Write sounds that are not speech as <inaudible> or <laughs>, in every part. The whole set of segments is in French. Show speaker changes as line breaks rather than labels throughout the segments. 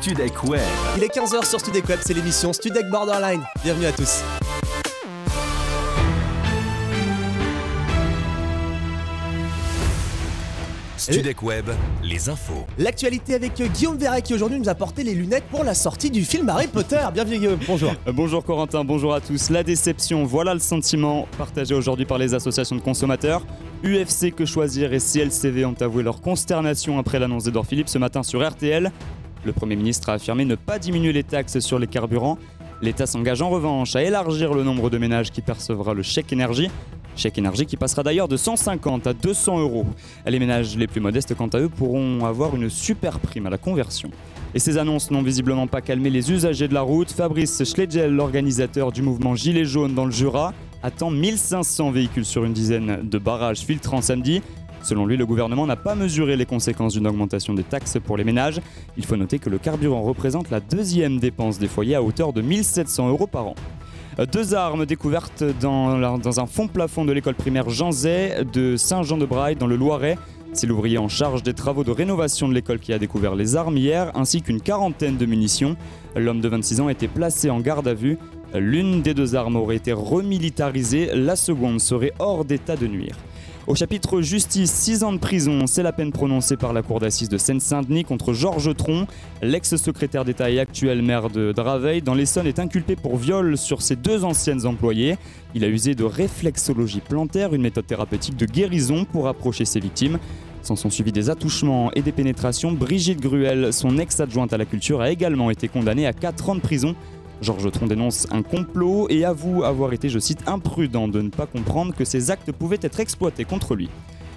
Studek Web.
Il est 15h sur Studek Web, c'est l'émission Studek Borderline. Bienvenue à tous.
Studek Web, les infos.
L'actualité avec Guillaume Verret qui aujourd'hui nous a porté les lunettes pour la sortie du film Harry Potter. Bienvenue Guillaume, bonjour.
Euh, Bonjour Corentin, bonjour à tous. La déception, voilà le sentiment partagé aujourd'hui par les associations de consommateurs. UFC Que Choisir et CLCV ont avoué leur consternation après l'annonce d'Edouard Philippe ce matin sur RTL. Le Premier ministre a affirmé ne pas diminuer les taxes sur les carburants. L'État s'engage en revanche à élargir le nombre de ménages qui percevra le chèque énergie. Chèque énergie qui passera d'ailleurs de 150 à 200 euros. Les ménages les plus modestes, quant à eux, pourront avoir une super prime à la conversion. Et ces annonces n'ont visiblement pas calmé les usagers de la route. Fabrice Schlegel, l'organisateur du mouvement Gilets jaunes dans le Jura, attend 1500 véhicules sur une dizaine de barrages filtrants samedi. Selon lui, le gouvernement n'a pas mesuré les conséquences d'une augmentation des taxes pour les ménages. Il faut noter que le carburant représente la deuxième dépense des foyers à hauteur de 1700 euros par an. Deux armes découvertes dans, un fond plafond de l'école primaire Jean de Saint-Jean-de-Braille dans le Loiret. C'est l'ouvrier en charge des travaux de rénovation de l'école qui a découvert les armes hier, ainsi qu'une quarantaine de munitions. L'homme de 26 ans a été placé en garde à vue. L'une des deux armes aurait été remilitarisée, la seconde serait hors d'état de nuire. Au chapitre justice, 6 ans de prison, c'est la peine prononcée par la cour d'assises de Seine-Saint-Denis contre Georges Tron. L'ex-secrétaire d'État et actuel maire de Draveil dans l'Essonne est inculpé pour viol sur ses deux anciennes employées. Il a usé de réflexologie plantaire, une méthode thérapeutique de guérison pour approcher ses victimes. S'en sont suivis des attouchements et des pénétrations. Brigitte Gruel, son ex-adjointe à la culture, a également été condamnée à 4 ans de prison. Georges Tron dénonce un complot et avoue avoir été, je cite, imprudent de ne pas comprendre que ces actes pouvaient être exploités contre lui.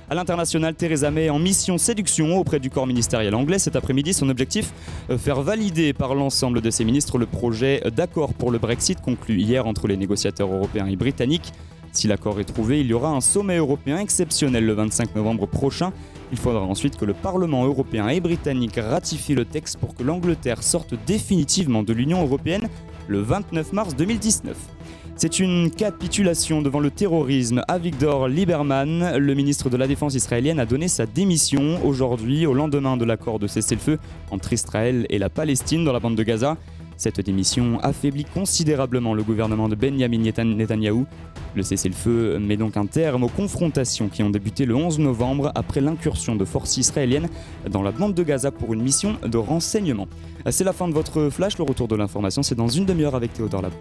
À l'international, Theresa May en mission séduction auprès du corps ministériel anglais cet après-midi. Son objectif, euh, faire valider par l'ensemble de ses ministres le projet d'accord pour le Brexit conclu hier entre les négociateurs européens et britanniques. Si l'accord est trouvé, il y aura un sommet européen exceptionnel le 25 novembre prochain. Il faudra ensuite que le Parlement européen et britannique ratifient le texte pour que l'Angleterre sorte définitivement de l'Union européenne le 29 mars 2019. C'est une capitulation devant le terrorisme. Avigdor Lieberman, le ministre de la Défense israélienne, a donné sa démission aujourd'hui, au lendemain de l'accord de cessez-le-feu entre Israël et la Palestine dans la bande de Gaza. Cette démission affaiblit considérablement le gouvernement de Benjamin Netan- Netanyahou. Le cessez-le-feu met donc un terme aux confrontations qui ont débuté le 11 novembre après l'incursion de forces israéliennes dans la bande de Gaza pour une mission de renseignement. C'est la fin de votre flash, le retour de l'information c'est dans une demi-heure avec Théodore Lab.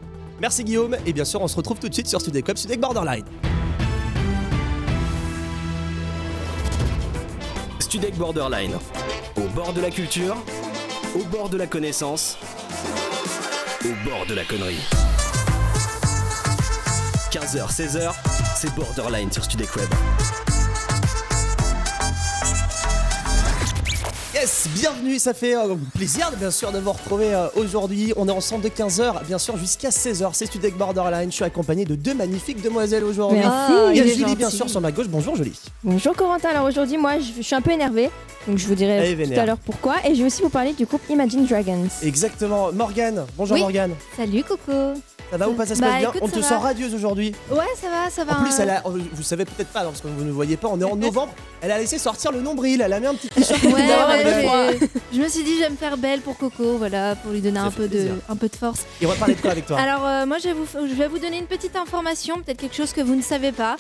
Merci Guillaume et bien sûr on se retrouve tout de suite sur Studek Web, Studek Borderline.
Studek Borderline. Au bord de la culture, au bord de la connaissance, au bord de la connerie. 15h, 16h, c'est Borderline sur Studek Web.
Yes, bienvenue, ça fait euh, plaisir bien sûr de vous retrouver euh, aujourd'hui. On est ensemble de 15h, bien sûr jusqu'à 16h, c'est Studek Borderline. Je suis accompagné de deux magnifiques demoiselles aujourd'hui.
Merci,
Il y a
il est
Julie
gentil.
bien sûr sur ma gauche, bonjour Julie.
Bonjour Corentin, alors aujourd'hui moi je, je suis un peu énervée, donc je vous
Elle
dirai tout
vénère.
à l'heure pourquoi, et je vais aussi vous parler du groupe Imagine Dragons.
Exactement, Morgane, bonjour
Oui.
Morgane.
Salut Coco
Ça va ou pas, ça se
Bah,
passe bien?
écoute,
On
ça
te
va.
sent radieuse aujourd'hui.
Ouais ça va, ça va.
En plus, elle a, euh, vous savez peut-être pas, non, parce que vous ne voyez pas, on est en <laughs> novembre, elle a laissé sortir le nombril, elle a mis un petit t-shirt
Ouais, ouais, <laughs> je me suis dit, je vais me faire belle pour Coco, voilà, pour lui donner
Ça
un peu, de, un peu de force.
Et on va parler de quoi avec toi <laughs>
Alors, euh, moi, je vais, vous, je vais vous donner une petite information, peut-être quelque chose que vous ne savez pas.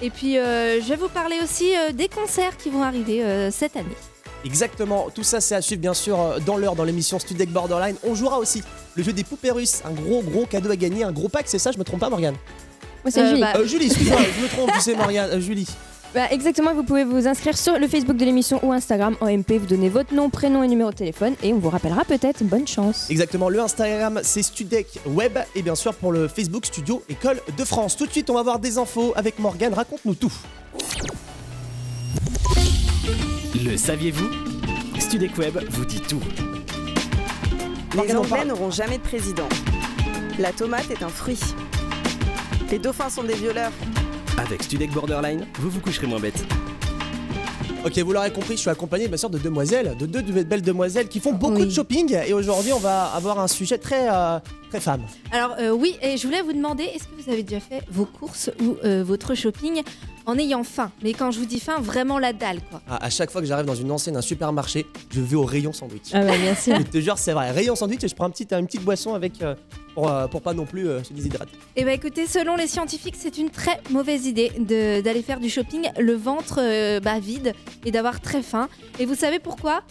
Et puis, euh, je vais vous parler aussi euh, des concerts qui vont arriver euh, cette année.
Exactement, tout ça c'est à suivre bien sûr dans l'heure dans l'émission Studek Borderline. On jouera aussi le jeu des poupées russes, un gros gros cadeau à gagner, un gros pack, c'est ça, je me trompe pas Morgane?
Moi c'est
Euh,
Julie.
bah,
Euh, Julie, excuse-moi, <laughs> je me trompe, tu sais Morgane, euh, Julie.
Bah, exactement, vous pouvez vous inscrire sur le Facebook de l'émission ou Instagram en MP, vous donnez votre nom, prénom et numéro de téléphone, et on vous rappellera peut-être. Bonne chance.
Exactement, le Instagram c'est Studek Web et bien sûr pour le Facebook Studio École de France. Tout de suite on va voir des infos avec Morgane, raconte-nous tout.
Le saviez-vous? Studek Web vous dit tout.
Les Anglais n'auront jamais de président. La tomate est un fruit. Les dauphins sont des violeurs.
Avec Studek Borderline, vous vous coucherez moins bête.
Ok, vous l'aurez compris, je suis accompagné bien sûr de demoiselles, de deux de belles demoiselles qui font beaucoup
Oui.
de shopping et aujourd'hui on va avoir un sujet très euh, très femme.
Alors, euh, oui, et je voulais vous demander, est-ce que vous avez déjà fait vos courses ou euh, votre shopping en ayant faim. Mais quand je vous dis faim, vraiment la dalle quoi.
Ah, à chaque fois que j'arrive dans une enseigne, un supermarché, je vais au rayon sandwich.
Ah bah bien sûr. <laughs>
Je te jure, c'est vrai. Rayon sandwich et je prends un petit, une petite boisson avec euh, pour, euh, pour pas non plus euh, se déshydrater.
Eh bah écoutez, selon les scientifiques, c'est une très mauvaise idée de- d'aller faire du shopping le ventre euh, bah, vide et d'avoir très faim. Et vous savez pourquoi?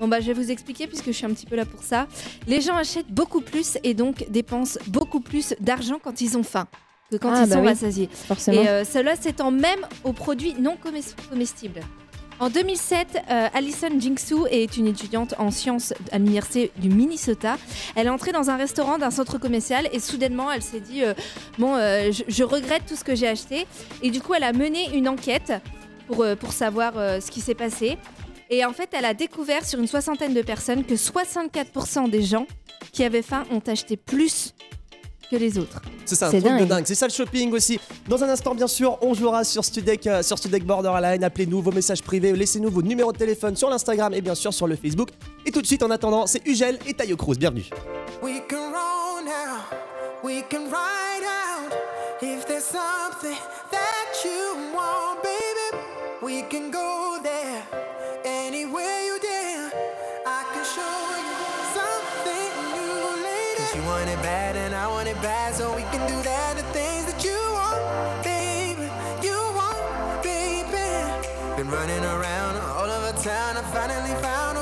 Bon bah je vais vous expliquer puisque je suis un petit peu là pour ça. Les gens achètent beaucoup plus et donc dépensent beaucoup plus d'argent quand ils ont faim que quand
Ah,
ils
bah
sont
oui.
rassasiés.
Forcément.
Et euh, cela s'étend même aux produits non comestibles. En 2007, euh, Alison Jingsu est une étudiante en sciences à l'université du Minnesota. Elle est entrée dans un restaurant d'un centre commercial et soudainement, elle s'est dit euh, bon, je, je regrette tout ce que j'ai acheté. Et du coup, elle a mené une enquête pour, pour savoir ce qui s'est passé. Et en fait, elle a découvert sur une soixantaine de personnes que 64% des gens qui avaient faim ont acheté plus que les autres.
C'est ça, un
C'est
truc de
dingue.
C'est ça le shopping aussi. Dans un instant, bien sûr, on jouera sur Studek, euh, sur Studek Borderline. Appelez-nous vos messages privés, laissez-nous vos numéros de téléphone sur l'Instagram et bien sûr sur le Facebook. Et tout de suite, en attendant, c'est Ugel et Tayo Cruz. Bienvenue.
We can roll now, we can ride out. If there's something that you want, baby, we can go there. Bad and I want it bad, so we can do that. The things that you want, baby, you want, baby. Been running around all over town, I finally found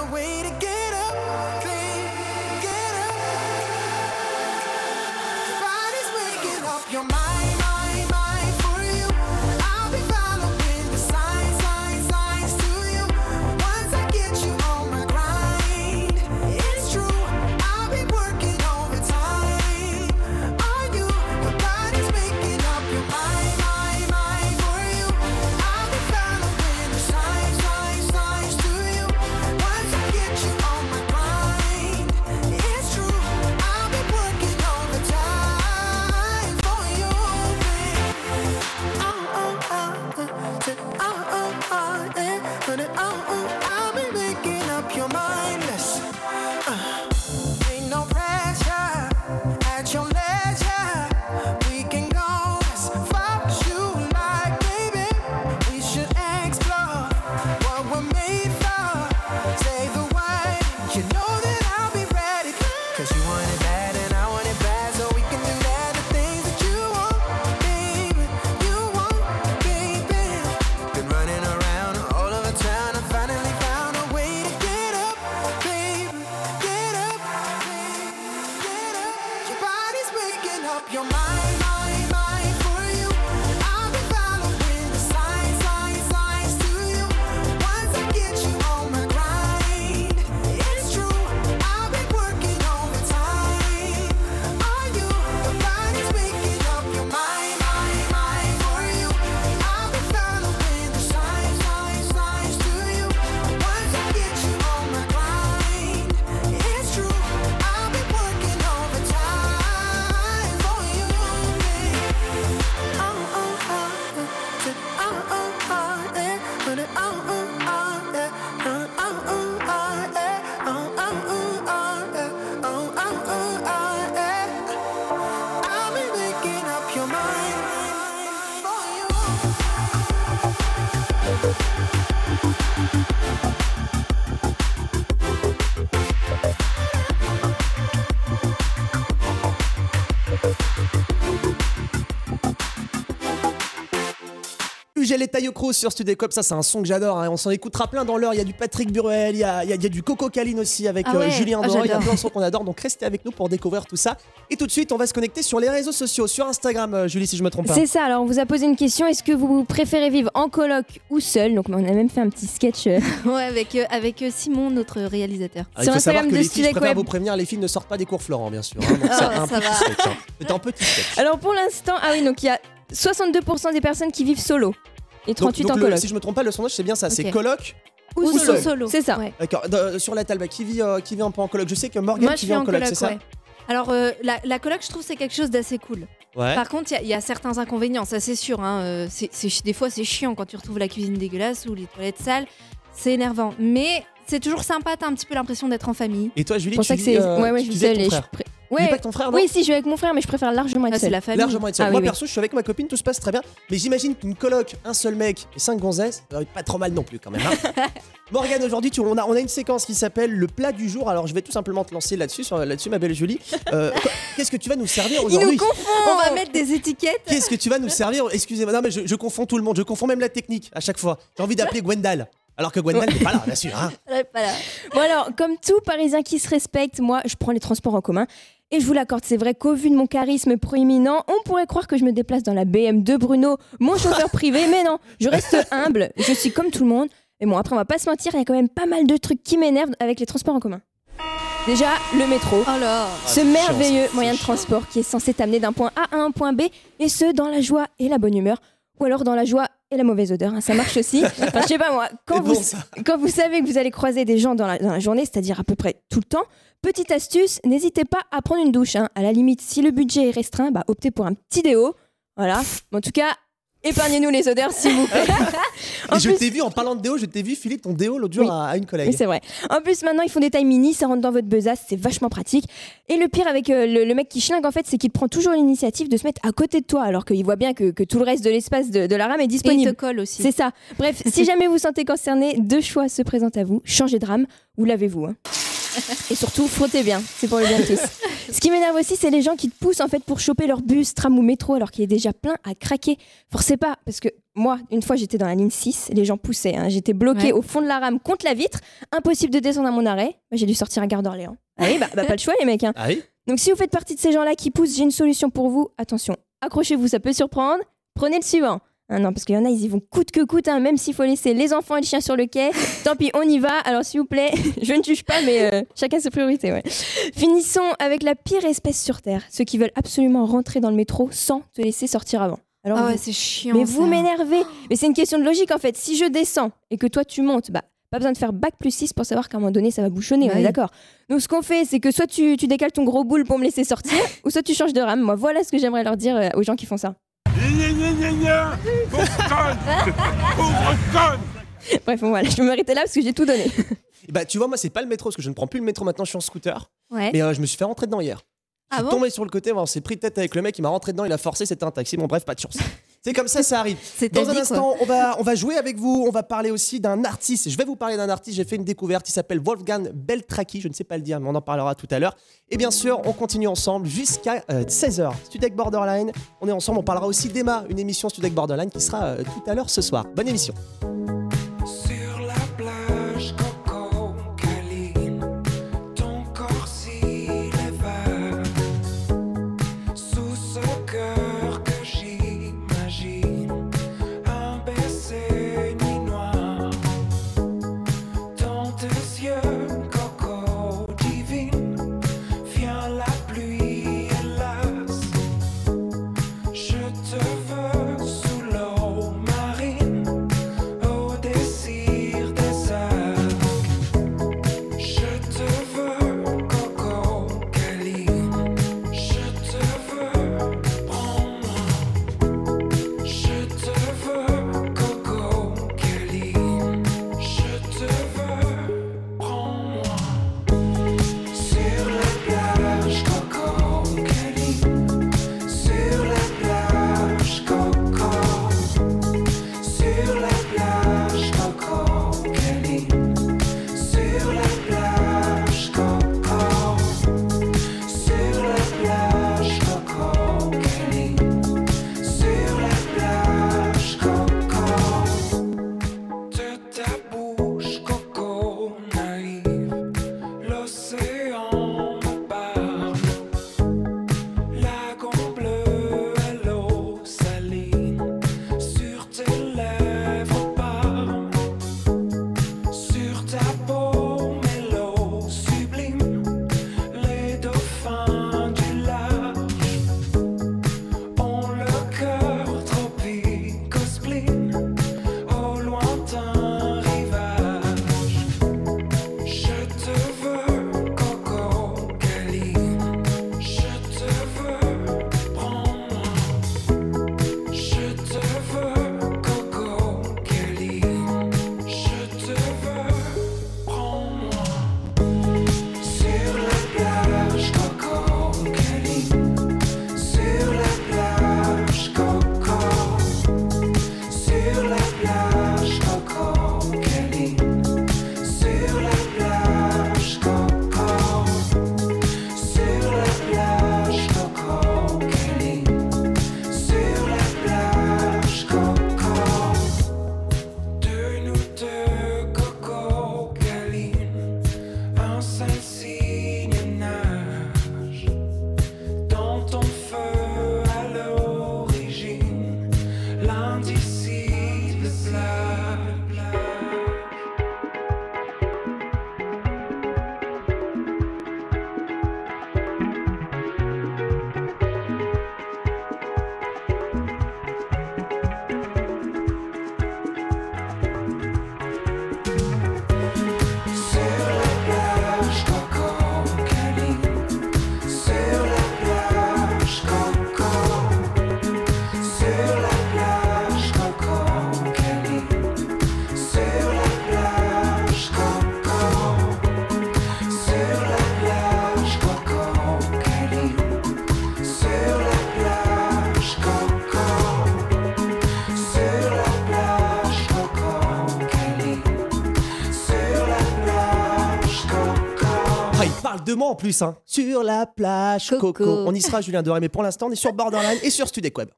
Cruz sur Studek Web, ça c'est un son que j'adore. hein. On s'en écoutera plein dans l'heure. Il y a du Patrick Buruel, il y a, il y a- il y a du Coco Caline aussi avec
Ah
euh,
ouais.
Julien
Ah.
Il y a plein de sons qu'on adore. Donc restez avec nous pour découvrir tout ça. Et tout de suite, on va se connecter sur les réseaux sociaux, sur Instagram, euh, Julie, si je me trompe pas.
C'est ça, alors on vous a posé une question, est-ce que vous préférez vivre en coloc ou seul? Donc on a même fait un petit sketch euh, <laughs>
Ouais, avec, euh, avec euh, Simon, notre réalisateur.
Ah, il
sur
faut savoir
Instagram
que
de
les filles, je vous prévenir, les filles ne sortent pas des cours Florent, bien sûr. hein. donc <laughs> c'est un
ça
petit
va.
sketch. hein. C'est un petit sketch.
Alors pour l'instant, ah oui, donc il y a 62% des personnes qui vivent solo et 38
donc,
en
donc le-
coloc.
si je me trompe pas, le sondage c'est bien ça, c'est coloc.
Ou,
Ou
solo.
C'est ça.
Ouais.
D'accord. De- sur la table, qui vit, euh, qui vit un peu en coloc? Je sais que Morgan
Moi,
qui
je
vit en
en
coloc, c'est ça?
ouais. Alors, euh, la, la coloc, je trouve c'est quelque chose d'assez cool.
Ouais.
Par contre, il y a- il y, a certains inconvénients, ça c'est sûr. hein, euh, des fois, c'est chiant quand tu retrouves la cuisine dégueulasse ou les toilettes sales. C'est énervant. Mais c'est toujours sympa, t'as un petit peu l'impression d'être en famille.
Et toi, Julie,
C'est pour ça
tu
que
vis,
c'est.
euh,
ouais, ouais,
tu
je seule et
vis
Ouais.
pas avec ton frère, non
Oui, si, je vais avec mon frère, mais je préfère largement être
Ah, c'est
seule.
la famille.
Largement être seul.
Ah
Moi
oui.
perso, je suis avec ma copine, tout se passe très bien. Mais j'imagine qu'une coloc, un seul mec et cinq gonzesses, ça va être pas trop mal non plus quand même. hein. <laughs> Morgane, aujourd'hui, tu- on a, on a une séquence qui s'appelle le plat du jour. Alors je vais tout simplement te lancer là-dessus, ma belle Julie. Euh, <laughs> Qu'est-ce que tu vas nous servir aujourd'hui
On va mettre des étiquettes.
Qu'est-ce que tu vas nous servir? Excusez-moi, non mais je, je confonds tout le monde, je confonds même la technique à chaque fois. J'ai envie d'appeler Gwendal. Alors que Gwendal n'est pas là, bien sûr. hein. <laughs>
Ouais, voilà.
Bon alors, comme tout Parisien qui se respecte, moi je prends les transports en commun. Et je vous l'accorde, c'est vrai qu'au vu de mon charisme proéminent, on pourrait croire que je me déplace dans la BM de Bruno, mon chauffeur <laughs> privé, mais non, je reste humble, je suis comme tout le monde. Mais bon, après on va pas se mentir, il y a quand même pas mal de trucs qui m'énervent avec les transports en commun. Déjà, le métro.
Oh là.
Ce
c'est
merveilleux moyen de transport qui est censé t'amener d'un point A à un point B, et ce, dans la joie et la bonne humeur, ou alors dans la joie et la mauvaise odeur, hein, ça marche aussi. <laughs> Enfin, je sais pas moi, quand vous,
bon, ça.
quand vous savez que vous allez croiser des gens dans la, dans la journée, c'est-à-dire à peu près tout le temps, petite astuce, n'hésitez pas à prendre une douche. hein. À la limite, si le budget est restreint, bah, optez pour un petit déo. Voilà. Mais en tout cas, épargnez-nous les odeurs, s'il vous plaît. <laughs> <laughs>
Et je
plus-
t'ai vu en parlant de déo, je t'ai vu filer ton déo l'autre jour
Oui.
à, à une collègue.
Oui, c'est vrai. En plus, maintenant, ils font des tailles mini, ça rentre dans votre besace, c'est vachement pratique. Et le pire avec euh, le, le mec qui schlingue, en fait, c'est qu'il prend toujours l'initiative de se mettre à côté de toi, alors qu'il voit bien que, que tout le reste de l'espace de, de la rame est
Et il
disponible.
te colle aussi.
C'est ça. Bref, <laughs> si jamais vous sentez concerné, deux choix se présentent à vous. Changez de rame ou lavez-vous. hein. Et surtout, frottez bien. C'est pour le bien de tous. Ce qui m'énerve aussi, c'est les gens qui te poussent en fait pour choper leur bus, tram ou métro alors qu'il est déjà plein à craquer. Forcez pas, parce que moi, une fois, j'étais dans la ligne 6, les gens poussaient. hein. J'étais bloquée
Ouais.
au fond de la rame contre la vitre. Impossible de descendre à mon arrêt. J'ai dû sortir à Gare d'Orléans. <laughs> Ah oui, bah, bah, pas le choix, les mecs. hein.
Ah oui
Donc si vous faites partie de ces gens-là qui poussent, j'ai une solution pour vous. Attention, accrochez-vous, ça peut surprendre. Prenez le suivant. Ah non, parce qu'il y en a, ils y vont coûte que coûte, hein, même s'il faut laisser les enfants et le chien sur le quai. <laughs> Tant pis, on y va. Alors s'il vous plaît, <laughs> je ne juge pas, mais euh, chacun ses priorités. Ouais. Finissons avec la pire espèce sur Terre, ceux qui veulent absolument rentrer dans le métro sans te laisser sortir avant. Alors
Ah ouais,
vous-
c'est chiant.
mais
ça.
vous m'énervez. Mais c'est une question de logique en fait. Si je descends et que toi tu montes, bah pas besoin de faire bac plus 6 pour savoir qu'à un moment donné ça va bouchonner,
Bah
on est
oui.
d'accord. Donc ce qu'on fait, c'est que soit tu, tu décales ton gros boule pour me laisser sortir, <laughs> ou soit tu changes de rame. Moi voilà ce que j'aimerais leur dire euh, aux gens qui font ça. Bref, bon, voilà, je vais m'arrêter là parce que j'ai tout donné.
Et Bah tu vois, moi c'est pas le métro parce que je ne prends plus le métro maintenant, je suis en scooter.
Ouais.
Mais euh, je me suis fait rentrer dedans hier. Je
Ah
suis
bon?
tombé sur le côté, on s'est pris de tête avec le mec, il m'a rentré dedans, il a forcé, c'était un taxi. Bon bref, pas de chance. <laughs> C'est comme ça, ça arrive. <laughs> Dans un instant, on va, on va jouer avec vous. On va parler aussi d'un artiste. Je vais vous parler d'un artiste. J'ai fait une découverte. Il s'appelle Wolfgang Beltraki. Je ne sais pas le dire, mais on en parlera tout à l'heure. Et bien sûr, on continue ensemble jusqu'à 16h. Studek Borderline. On est ensemble. On parlera aussi d'Emma, une émission Studek Borderline qui sera euh, tout à l'heure ce soir. Bonne émission. Moi en plus, hein. Sur la plage, Coco.
Coco.
On y sera, Julien Doré, mais pour l'instant, on est sur Borderline et sur Studek Web.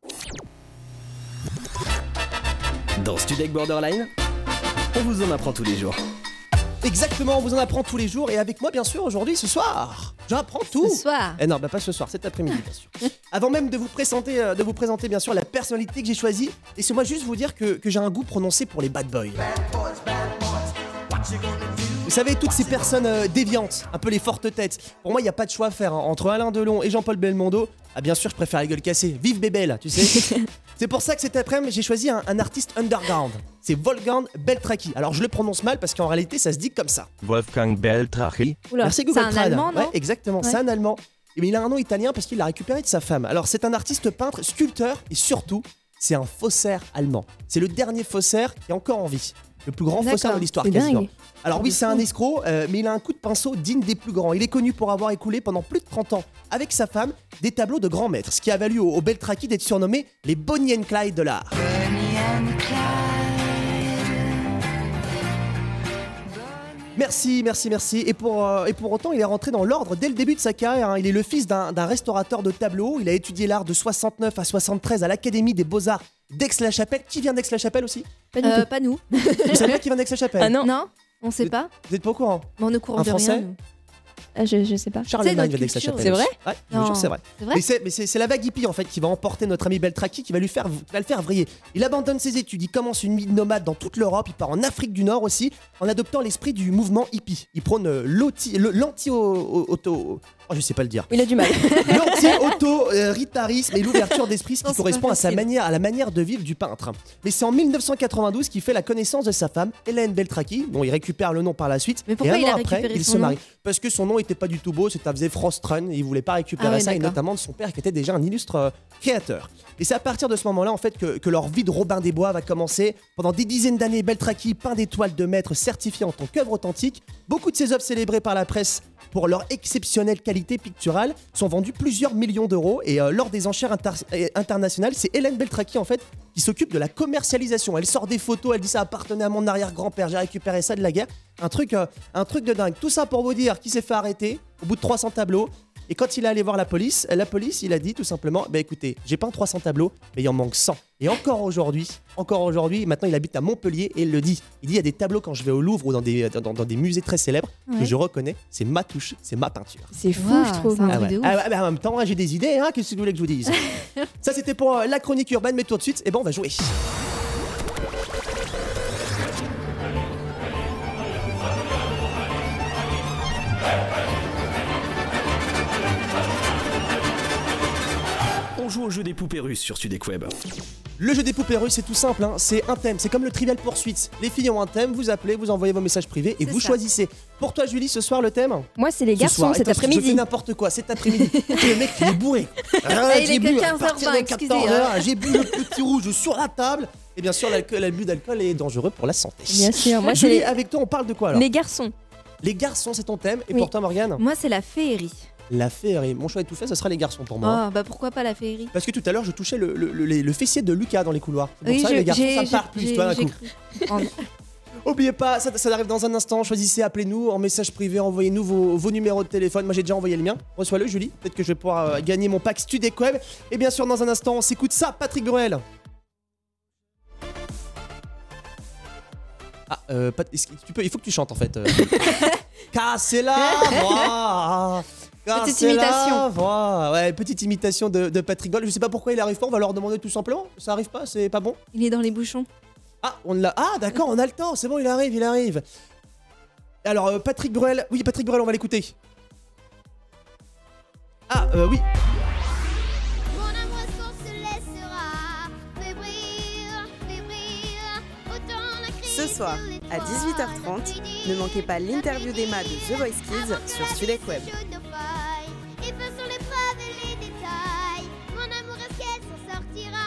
Dans Studek Borderline, on vous en apprend tous les jours.
Exactement, on vous en apprend tous les jours et avec moi, bien sûr, aujourd'hui, ce soir. J'apprends tout.
Ce soir.
Eh non, bah pas ce soir, cet après-midi, bien sûr. <laughs> Avant même de vous présenter, euh, de vous présenter bien sûr la personnalité que j'ai choisie, laissez-moi juste vous dire que, que j'ai un goût prononcé pour les bad boys. Savez, toutes ces personnes euh, déviantes, un peu les fortes têtes. Pour moi, il n'y a pas de choix à faire. hein. Entre Alain Delon et Jean-Paul Belmondo, ah bien sûr, je préfère la gueule cassée. Vive Bébel, tu sais. <laughs> C'est pour ça que cet après-midi, j'ai choisi un, un artiste underground. C'est Wolfgang Beltraki. Alors, je le prononce mal parce qu'en réalité, ça se dit comme ça.
Wolfgang Beltrachi.
Oula,
Merci
c'est
Google
un
Trad.
allemand, non
Ouais, exactement, c'est un allemand. Mais il a un nom italien parce qu'il l'a récupéré de sa femme. Alors c'est un artiste peintre, sculpteur et surtout, c'est un faussaire allemand. C'est le dernier faussaire qui est encore en vie. Le plus grand faussaire de l'histoire quasiment. Alors oui, c'est un escroc, euh, mais il a un coup de pinceau digne des plus grands. Il est connu pour avoir écoulé pendant plus de 30 ans, avec sa femme, des tableaux de grands maîtres, ce qui a valu au, au Beltraki d'être surnommé les Bonnie and Clyde de l'art. Merci, merci, merci. Et pour, euh, et pour autant, il est rentré dans l'ordre dès le début de sa carrière. hein. Il est le fils d'un restaurateur de tableaux. Il a étudié l'art de 69 à 73 à l'Académie des Beaux-Arts d'Aix-la-Chapelle. Qui vient d'Aix-la-Chapelle aussi?
Pas
Euh. Pas nous.
Vous savez pas qui vient d'Aix-la-Chapelle?
Ah non,
Non, on sait pas.
Vous êtes pas au courant?
Mais on ne courant
Un
de
Français?
rien.
Ah, je, je sais pas.
Charlemagne vient d'Aix-la-Chapelle.
culture. C'est
aussi. Ouais, je vous
Non.
jure, c'est vrai.
C'est vrai
Mais c'est, mais c'est, c'est la vague hippie en fait qui va emporter notre ami Beltraki qui va lui faire, va le faire vriller. Il abandonne ses études, il commence une vie de nomade dans toute l'Europe, il part en Afrique du Nord aussi, en adoptant l'esprit du mouvement hippie. Il prône euh, l'anti-auto. Oh, je sais pas le dire.
Il a du mal. <laughs>
L'anti-autoritarisme et l'ouverture d'esprit, ce
Non,
qui
c'est
correspond
pas
à sa
facile.
manière, à la manière de vivre du peintre. Mais c'est en 1992 qu'il fait la connaissance de sa femme, Hélène Beltraki, dont il récupère le nom par la suite.
Mais pourquoi
et un
il
an
a
après,
récupéré
il
son
se
nom
marie. Parce que son nom était pas du tout beau, c'était faisait Frost Run, et il voulait pas récupérer
Ah ouais,
ça, et
d'accord.
notamment de son père qui était déjà un illustre euh, créateur. Et c'est à partir de ce moment-là, en fait, que, que leur vie de Robin des Bois va commencer. Pendant des dizaines d'années, Beltraki peint des toiles de maître certifiées en tant qu'œuvre authentique. Beaucoup de ses œuvres célébrées par la presse pour leur exceptionnelle qualité picturale sont vendues plusieurs millions d'euros. Et euh, lors des enchères euh, internationales, c'est Hélène Beltraki, en fait, qui s'occupe de la commercialisation. Elle sort des photos, elle dit ça appartenait à mon arrière-grand-père, j'ai récupéré ça de la guerre. Un truc, euh, un truc de dingue. Tout ça pour vous dire qu'il s'est fait arrêter au bout de 300 tableaux. Et quand il est allé voir la police, la police, il a dit tout simplement, bah écoutez, j'ai peint 300 tableaux, mais il en manque 100. Et encore aujourd'hui, encore aujourd'hui, maintenant il habite à Montpellier et il le dit. Il dit, il y a des tableaux quand je vais au Louvre ou dans des, dans, dans des musées très célèbres que je reconnais, c'est ma touche, c'est ma peinture.
C'est fou, je trouve.
Ah ouais.
de ouf.
Ah ouais, mais en même temps, j'ai des idées, hein, qu'est-ce que vous voulez que je vous dise? <laughs> Ça c'était pour euh, la chronique urbaine, mais tout de suite, et ben on va jouer.
Joue au jeu des poupées russes sur Studek Web.
Le jeu des poupées russes, c'est tout simple, hein, c'est un thème, c'est comme le trivial poursuite. Les filles ont un thème, vous appelez, vous envoyez vos messages privés et vous
ça.
choisissez. Pour toi Julie, ce soir le thème
Moi, c'est les garçons cet
attends, Je fais
après-midi.
n'importe quoi cet après-midi. <laughs> le mec il est bourré. Ah,
il est que
bu à
15h20,
partir de
excusez,
14
hein.
J'ai bu le petit rouge sur la table. Et bien sûr, l'alcool- l'abus d'alcool est dangereux pour la santé.
Bien sûr. Moi,
Julie, avec toi, on parle de quoi alors
les garçons.
Les garçons, c'est ton thème. Et
Oui.
pour toi, Morgane
Moi, c'est la féerie.
La féerie. Mon choix est tout fait, ce sera les garçons pour moi.
Oh, bah pourquoi pas la féerie
Parce que tout à l'heure, je touchais le, le- le- le fessier de Lucas dans les couloirs. Pour
Oui,
ça,
je-
les garçons,
j'ai-
ça me parle
j'ai-
plus, toi, d'un coup.
cru. <laughs>
Oubliez pas, ça, ça arrive dans un instant. Choisissez, appelez-nous en message privé, envoyez-nous vos, vos numéros de téléphone. Moi, j'ai déjà envoyé le mien. Reçois-le, Julie. Peut-être que je vais pouvoir euh, gagner mon pack Studek Web. Et bien sûr, dans un instant, on s'écoute ça, Patrick Bruel. Ah, euh, Pat- tu peux, il faut que tu chantes en fait. euh. <laughs> Cassez la voix.
Petite imitation.
Ouais, petite imitation de, de Patrick Bruel. Je sais pas pourquoi il arrive pas. On va leur demander tout simplement. Ça arrive pas, c'est pas bon.
Il est dans les bouchons.
Ah, on l'a. Ah, d'accord, on a le temps. C'est bon, il arrive, il arrive. Alors, euh, Patrick Bruel. Oui, Patrick Bruel, on va l'écouter. Ah, euh, oui.
Mon amour qu'on se laissera fébrile, fébrile, autant la crise
Ce soir, à
toits,
18h30, ne manquez pas l'interview d'Emma de The Voice Kids sur Studek Web.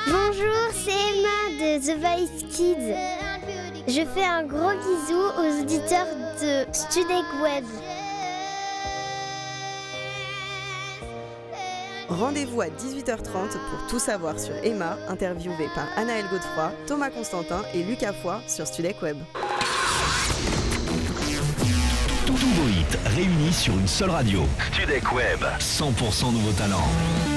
Bonjour, c'est Emma de The Voice Kids. Je fais un gros bisou aux auditeurs de Studek Web.
Rendez-vous à 18h30 pour tout savoir sur Emma, interviewée par Anaël Godefroy, Thomas Constantin et Lucas Foy sur Studek Web.
Tout nouveau hit
hits réunis sur une seule radio. Studek Web, 100% nouveaux talents.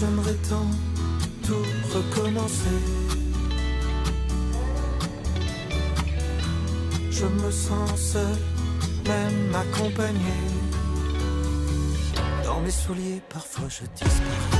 j'aimerais tant tout recommencer. Je me sens seul, même accompagné. Dans mes souliers, parfois je disparais.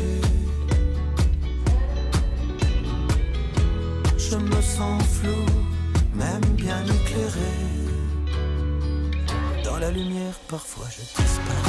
Parfois je disparais.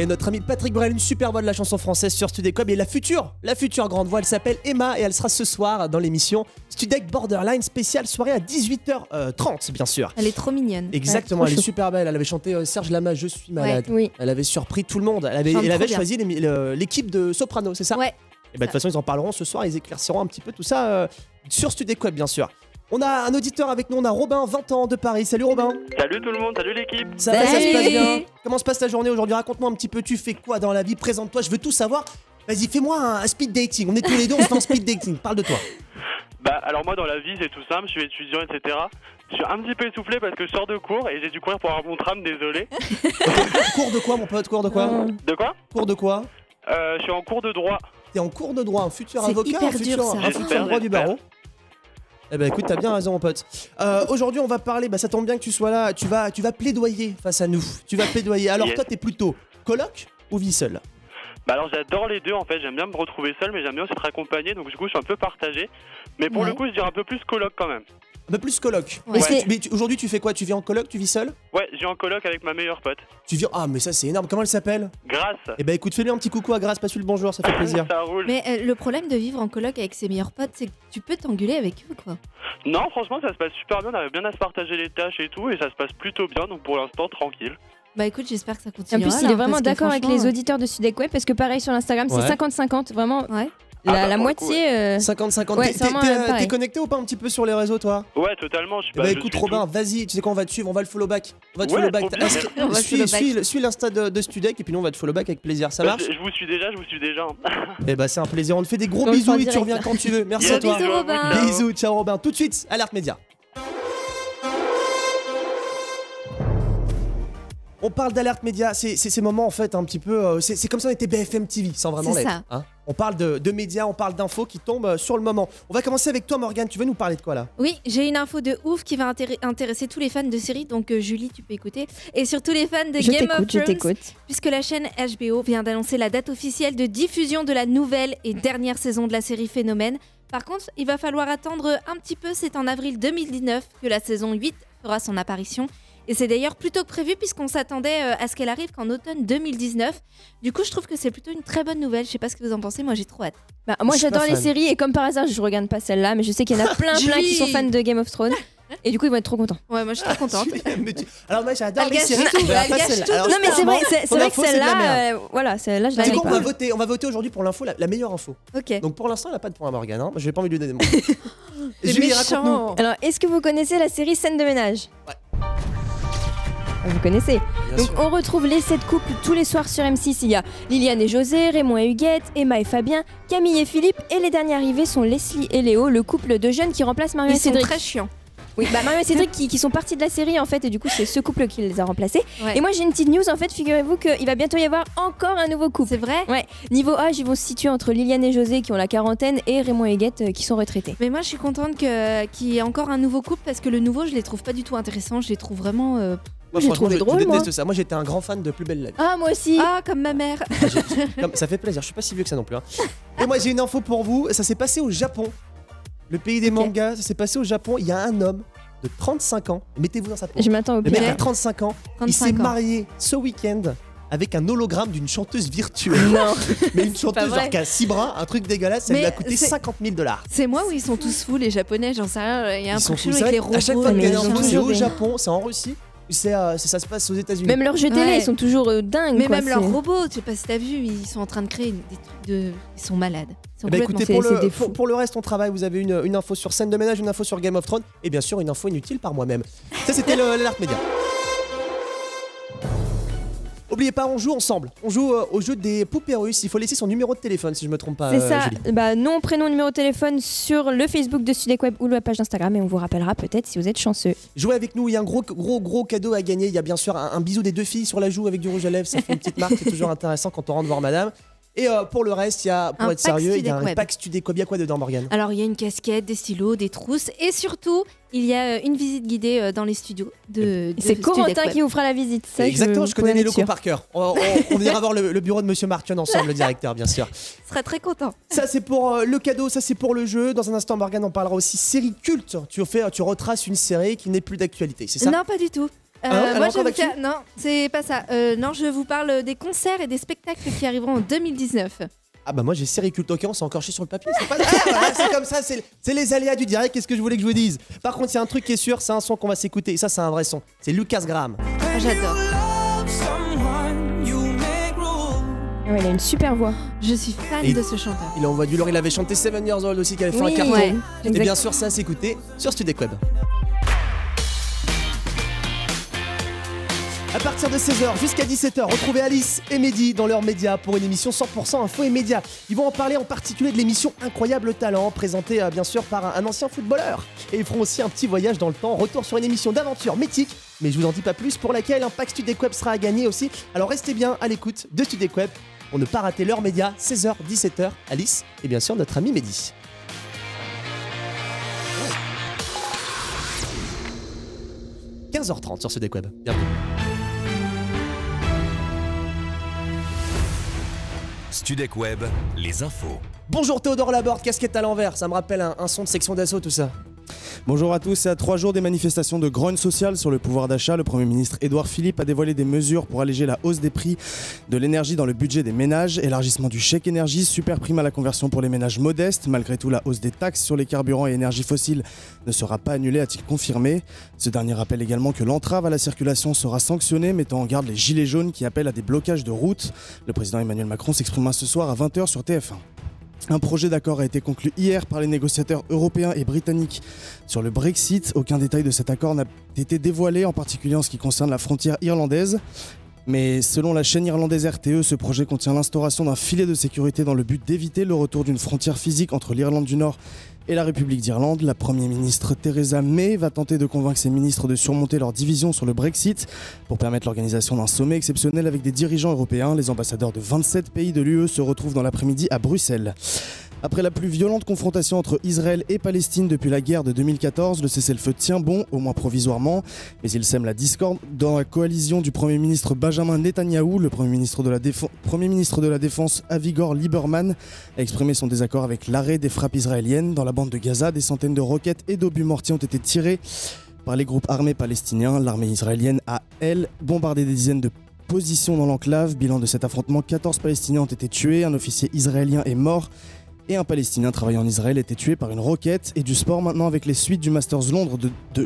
Et
notre ami Patrick Bruel, une super voix de la chanson française sur Studek Web. Et la future, la future grande voix, elle s'appelle Emma et elle sera ce soir dans l'émission Studek Borderline spéciale soirée à 18h30, bien sûr.
Elle est trop mignonne.
Exactement,
Ouais,
elle est super belle. Elle avait chanté euh, Serge Lama, Je suis malade.
Ouais, oui.
Elle avait surpris tout le monde. Elle avait, elle choisi l'équipe de Soprano, c'est ça
Ouais.
Et bah, de toute façon, ils en parleront ce soir. Ils éclairciront un petit peu tout ça euh, sur Studek Web, bien sûr. On a un auditeur avec nous, on a Robin, 20 ans de Paris. Salut Robin.
Salut tout le monde, salut l'équipe.
Ça va, ça se passe bien Comment se passe ta journée aujourd'hui Raconte-moi un petit peu, tu fais quoi dans la vie Présente-toi, je veux tout savoir. Vas-y, fais-moi un, un speed dating. On est tous les deux, on se fait un speed dating. Parle de toi.
Bah alors moi dans la vie c'est tout simple, je suis étudiant etc. Je suis un petit peu essoufflé parce que je sors de cours et j'ai dû courir pour avoir mon tram, désolé. <laughs>
Cours de quoi, mon pote Cours de quoi
De quoi
Cours de quoi
euh, Je suis en cours de droit.
T'es en cours de droit, un futur avocat,
hyper
un futur,
dur, ça.
un futur droit du barreau. Eh ben écoute, t'as bien raison, mon pote. Euh, Aujourd'hui, on va parler. Bah, ça tombe bien que tu sois là. Tu vas, tu vas plaidoyer face à nous. Tu vas plaidoyer. Alors,
Yes.
toi, t'es plutôt coloc ou vie seule?
Bah alors j'adore les deux en fait, j'aime bien me retrouver seul mais j'aime bien aussi être accompagné donc du coup je suis un peu partagé. Mais pour
Ouais.
le coup je dirais un peu plus coloc quand même.
Un peu plus coloc.
Ouais. Ouais.
Mais aujourd'hui, tu fais quoi? Tu vis en coloc Tu vis seul?
Ouais, je vis en coloc avec ma meilleure pote.
Tu vis. Ah, mais ça, c'est énorme. Comment elle s'appelle?
Grâce.
Eh ben écoute, fais-lui un petit coucou à Grâce, passe-lui le bonjour, ça fait <laughs> plaisir.
Ça roule.
Mais euh, le problème de vivre en coloc avec ses meilleurs potes, c'est que tu peux t'engueuler avec eux, quoi.
Non franchement ça se passe super bien, on arrive bien à se partager les tâches et tout et ça se passe plutôt bien donc pour l'instant tranquille.
Bah écoute, j'espère que ça
En
continue.
plus, il est vraiment d'accord avec les auditeurs de Sudek Web parce que pareil sur l'Instagram,
Ouais.
c'est 50-50. Vraiment, la,
Ah bah,
la
le
moitié. euh,
50-50.
Ouais,
T'es-
c'est vraiment,
t'es-
euh,
T'es connecté ou pas un petit peu sur les réseaux, toi
Ouais totalement, je suis
Eh
pas.
bah
je
écoute
suis
Robin, vas-y, tu sais quoi, on va te suivre, on va le follow back. On va te
Ouais, <laughs>
follow back. suis, suis- suis l'insta de, de Studek et puis nous on va te follow back avec plaisir, ça
Bah,
marche
je, je vous suis déjà, je vous suis déjà. hein. <laughs>
Eh bah c'est un plaisir, on te fait des gros
On
bisous et tu reviens quand tu veux. Merci à toi.
bisous, Robin. Ciao.
Bisous, ciao Robin. Tout de suite, alerte média. On parle d'alerte média, c'est ces moments en fait un petit peu. euh, c'est comme si on était BFM TV sans vraiment
C'est
l'être.
ça.
hein. on parle de, de médias, on parle d'infos qui tombent euh, sur le moment. On va commencer avec toi, Morgane. Tu veux nous parler de quoi là?
Oui, j'ai une info de ouf qui va intér- intéresser tous les fans de séries, donc euh, Julie, tu peux écouter. Et surtout les fans de
Je
Game of
t'écoute, je
Thrones,
t'écoute.
puisque la chaîne HBO vient d'annoncer la date officielle de diffusion de la nouvelle et dernière saison de la série Phénomène. Par contre, il va falloir attendre un petit peu, c'est en avril 2019 que la saison 8 fera son apparition. Et c'est d'ailleurs plutôt que prévu puisqu'on s'attendait euh, à ce qu'elle arrive qu'en automne 2019. Du coup, je trouve que c'est plutôt une très bonne nouvelle. Je sais pas ce que vous en pensez, moi j'ai trop hâte.
Bah, moi j'adore les séries et comme par hasard je regarde pas celle-là mais je sais qu'il y en a <laughs> plein plein qui sont fans de Game of Thrones <laughs> et du coup ils vont être trop contents.
Ouais, moi je suis trop contente. <laughs>
Alors moi j'adore les séries.
tout,
mais pas
tout,
Alors,
non mais c'est vrai, c'est vrai que celle-là, euh, voilà, celle-là je la connais
quoi, on va voter, on va voter aujourd'hui pour l'info, la, la meilleure info.
Ok.
Donc pour l'instant, elle n'a pas de point à Morgane. Hein. J'ai pas envie de lui donner mon.
C'est
Julie.
Alors est-ce que vous connaissez la série Scène de ménage?
Ouais.
Vous connaissez
Bien
Donc
sûr.
on retrouve les sept couples tous les soirs sur M6. Il y a Liliane et José, Raymond et Huguette, Emma et Fabien, Camille et Philippe et les derniers arrivés sont Leslie et Léo, le couple de jeunes qui remplace Marion
Ils
et
sont
Cédric.
très chiants.
Oui, bah Marion et Cédric qui, qui sont partis de la série en fait et du coup c'est ce couple qui les a remplacés.
Ouais.
Et moi j'ai une petite news en fait, figurez-vous qu'il va bientôt y avoir encore un nouveau couple.
C'est vrai
Ouais, niveau âge ils vont se situer entre Liliane et José qui ont la quarantaine et Raymond et Huguette euh, qui sont retraités.
Mais moi, je suis contente que- qu'il y ait encore un nouveau couple parce que le nouveau, je les trouve pas du tout intéressants. Je les trouve vraiment. euh,
Moi,
j'ai
franchement,
trouvé
je,
drôle,
je déteste
moi.
ça. Moi, j'étais un grand fan de Plus belle la vie.
Ah moi aussi
Ah, comme ma mère.
Comme- ça fait plaisir. Je suis pas si vieux que ça non plus. hein. Et moi, j'ai une info pour vous. Ça s'est passé au Japon. Le pays des mangas. Ça s'est passé au Japon. Il y a un homme de 35 ans. Mettez-vous dans sa peau.
Je m'attends au
Le mec
pire.
a 35 ans. il
35
s'est
ans.
marié ce week-end avec un hologramme d'une chanteuse virtuelle.
Non. <laughs>
Mais une chanteuse genre qui a 6 bras, un truc dégueulasse. Ça lui
Mais
a coûté
c'est-
50 000 dollars.
C'est moi où ils sont tous fous, les japonais, j'en sais rien. Il y a un truc avec
C'est
les robots.
qu'à chaque fois une
ont
info, c'est au Japon, c'est en Russie. C'est, euh, ça se passe aux États-Unis.
Même leurs jeux télé
Ouais.
ils sont toujours euh, dingues.
Mais
quoi,
même leurs robots, je sais pas si t'as vu, ils sont en train de créer des trucs de. Ils sont malades. Ils sont
Eh ben,
complètement-
écoutez, pour le,
c'est des
pour,
fous.
pour le reste, on travaille. Vous avez une, une info sur scène de ménage, une info sur Game of Thrones, et bien sûr une info inutile par moi-même. Ça, c'était l'alerte média. Oubliez pas, on joue ensemble. On joue euh, au jeu des poupées russes. Il faut laisser son numéro de téléphone, si je me trompe pas.
C'est
euh,
ça,
Julie.
bah, nom, prénom, numéro de téléphone sur le Facebook de Studec Web ou la page d'Instagram et on vous rappellera peut-être si vous êtes chanceux.
Jouez avec nous. Il y a un gros, gros, gros cadeau à gagner. Il y a bien sûr un, un bisou des deux filles sur la joue avec du rouge à lèvres. Ça fait une petite marque. C'est toujours intéressant quand on rentre voir madame. Et euh, pour le reste, il y a, pour
Un
être
pack
sérieux, il y a un pack. Il y a quoi dedans, Morgane?
Alors, il y a une casquette, des stylos, des trousses et surtout, il y a euh, une visite guidée euh, dans les studios de. de
C'est Corentin qui vous fera la visite. Ça,
Exactement, je, connais les locaux par cœur. On, on- on viendra voir le, le bureau de Monsieur Martion ensemble, le directeur, bien sûr. <laughs>
Je serais très content.
Ça c'est pour euh, le cadeau, ça c'est pour le jeu. Dans un instant, Morgane en parlera aussi série culte. Tu fais, tu retraces une série qui n'est plus d'actualité, c'est ça?
Non, pas du tout. Euh,
Ah a
moi, faire- Non, c'est pas ça. Euh, non, je vous parle des concerts et des spectacles qui arriveront en 2019.
Ah bah moi j'ai série culte. Ok, on s'est encore chié sur le papier. C'est pas <laughs> c'est comme ça, c'est les aléas du direct. Qu'est-ce que je voulais que je vous dise? Par contre, il y a un truc qui est sûr, c'est un son qu'on va s'écouter. Et ça, c'est un vrai son. C'est Lucas Graham.
Ah, J'adore.
Ah ouais, il a une super voix.
Je suis fan
Et-
de ce chanteur.
Il envoie du lourd. Il avait chanté Seven Years Old aussi, qui avait fait
Oui,
un carton.
ouais,
Et bien sûr, ça à s'écouter sur Studec Web. À partir de 16h jusqu'à 17h, retrouvez Alice et Mehdi dans leurs médias pour une émission 100% info et médias. Ils vont en parler en particulier de l'émission Incroyable Talent, présentée euh, bien sûr par un, ancien footballeur. Et ils feront aussi un petit voyage dans le temps, retour sur une émission d'aventure mythique, mais je vous en dis pas plus, pour laquelle un pack Studec Web sera à gagner aussi. Alors restez bien à l'écoute de Studec Web pour ne pas rater leurs médias, 16h, 17h, Alice et bien sûr notre ami Mehdi. « 15h30 sur ce Web. Bienvenue.
Studec Web, les infos.
Bonjour Théodore Laborde, casquette à l'envers, ça me rappelle un, un son de section d'assaut tout ça.
Bonjour à tous, et à trois jours des manifestations de grogne sociale sur le pouvoir d'achat, le Premier ministre Édouard Philippe a dévoilé des mesures pour alléger la hausse des prix de l'énergie dans le budget des ménages, élargissement du chèque énergie, super prime à la conversion pour les ménages modestes. Malgré tout, la hausse des taxes sur les carburants et énergies fossiles ne sera pas annulée, a-t-il confirmé. Ce dernier rappelle également que l'entrave à la circulation sera sanctionnée, mettant en garde les gilets jaunes qui appellent à des blocages de routes. Le président Emmanuel Macron s'exprimera ce soir à 20h sur TF1. Un projet d'accord a été conclu hier par les négociateurs européens et britanniques sur le Brexit. Aucun détail de cet accord n'a été dévoilé, en particulier en ce qui concerne la frontière irlandaise. Mais selon la chaîne irlandaise RTE, ce projet contient l'instauration d'un filet de sécurité dans le but d'éviter le retour d'une frontière physique entre l'Irlande du Nord et la République d'Irlande. La Première ministre Theresa May va tenter de convaincre ses ministres de surmonter leur division sur le Brexit pour permettre l'organisation d'un sommet exceptionnel avec des dirigeants européens. Les ambassadeurs de 27 pays de l'UE se retrouvent dans l'après-midi à Bruxelles. Après la plus violente confrontation entre Israël et Palestine depuis la guerre de 2014, le cessez-le-feu tient bon, au moins provisoirement, mais il sème la discorde dans la coalition du Premier ministre Benjamin Netanyahou. Le Premier ministre de la, Premier ministre de la Défense Avigor Lieberman a exprimé son désaccord avec l'arrêt des frappes israéliennes. Dans la bande de Gaza, des centaines de roquettes et d'obus mortiers ont été tirés par les groupes armés palestiniens. L'armée israélienne a, elle, bombardé des dizaines de positions dans l'enclave. Bilan de cet affrontement, 14 Palestiniens ont été tués, un officier israélien est mort et un Palestinien travaillant en Israël été tué par une roquette. Et du sport maintenant avec les suites du Masters,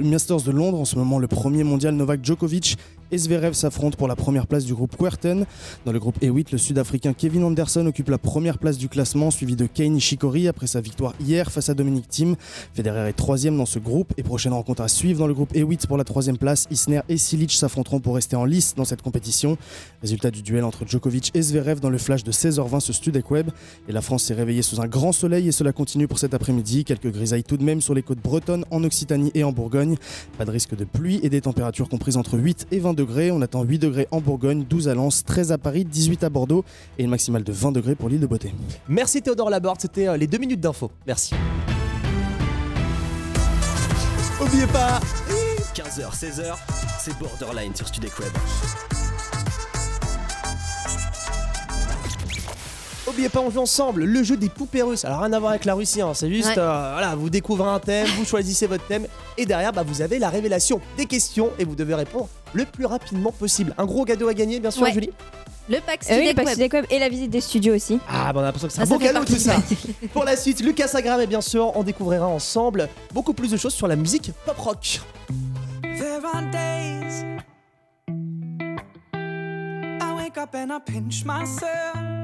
Masters de Londres. En ce moment, le premier mondial Novak Djokovic et Zverev s'affrontent pour la première place du groupe Querten. Dans le groupe E8, le Sud-Africain Kevin Anderson occupe la première place du classement, suivi de Kei Nishikori après sa victoire hier face à Dominic Thiem. Federer est troisième dans ce groupe et prochaine rencontre à suivre dans le groupe E8 pour la troisième place. Isner et Silic s'affronteront pour rester en lice dans cette compétition. Résultat du duel entre Djokovic et Zverev dans le flash de 16h20 sur Studek Web. Et la France s'est réveillée sous un grand soleil et cela continue pour cet après-midi. Quelques grisailles tout de même sur les côtes bretonnes, en Occitanie et en Bourgogne. Pas de risque de pluie et des températures comprises entre 8 et 20 degrés. On attend 8 degrés en Bourgogne, 12 à Lens, 13 à Paris, 18 à Bordeaux et une maximale de 20 degrés pour l'île de Beauté.
Merci Théodore Laborde, c'était euh, les deux minutes d'info. Merci. Oubliez pas
15h, 16h, c'est Borderline sur Studek Web.
Oubliez pas, on joue ensemble le jeu des poupées russes. Alors rien à voir avec la Russie, hein, c'est juste,
Ouais.
euh, voilà, vous découvrez un thème, vous choisissez votre thème, et derrière, bah, vous avez la révélation des questions, et vous devez répondre le plus rapidement possible. Un gros cadeau à gagner, bien sûr,
Ouais.
Julie
Le pack
Euh, oui,
Web.
Web et la visite des studios aussi.
Ah, bah on a l'impression que c'est
Ah,
un
ça
beau cadeau tout ça. <laughs> <laughs> Pour la suite, Lucas Agram, et bien sûr, on découvrira ensemble beaucoup plus de choses sur la musique pop rock.
There are days I wake up and I pinch myself.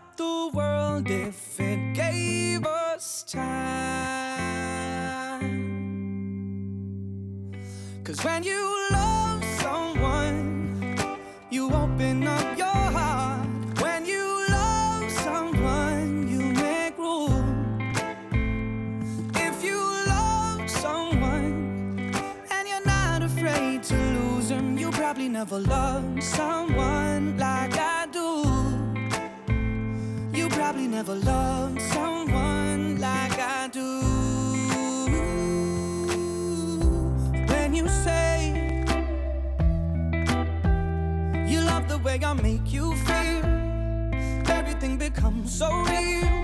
the world if it gave us time. Cause when you love someone, you open up your heart. When you love someone, you make room. If you love someone, and you're not afraid to lose them. You probably never loved someone like I never loved someone like I do. When you say you love the way I make you feel, everything becomes so real.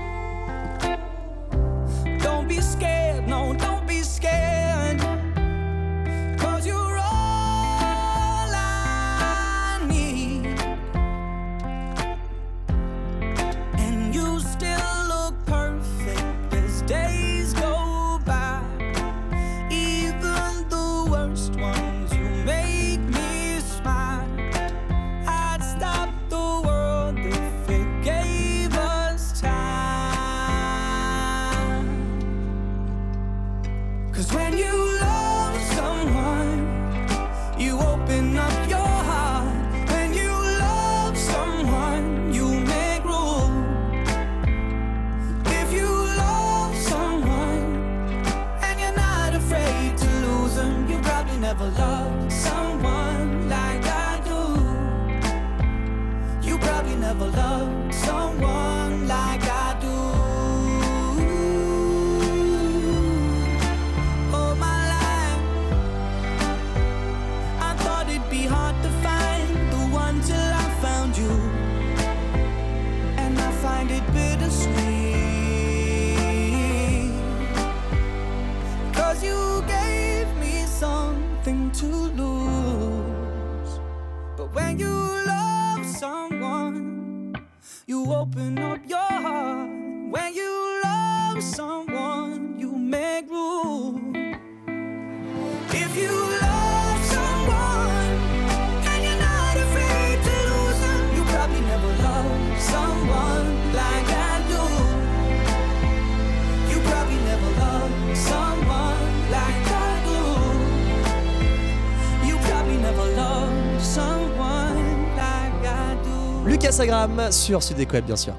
Agram sur Sudek Web, bien sûr.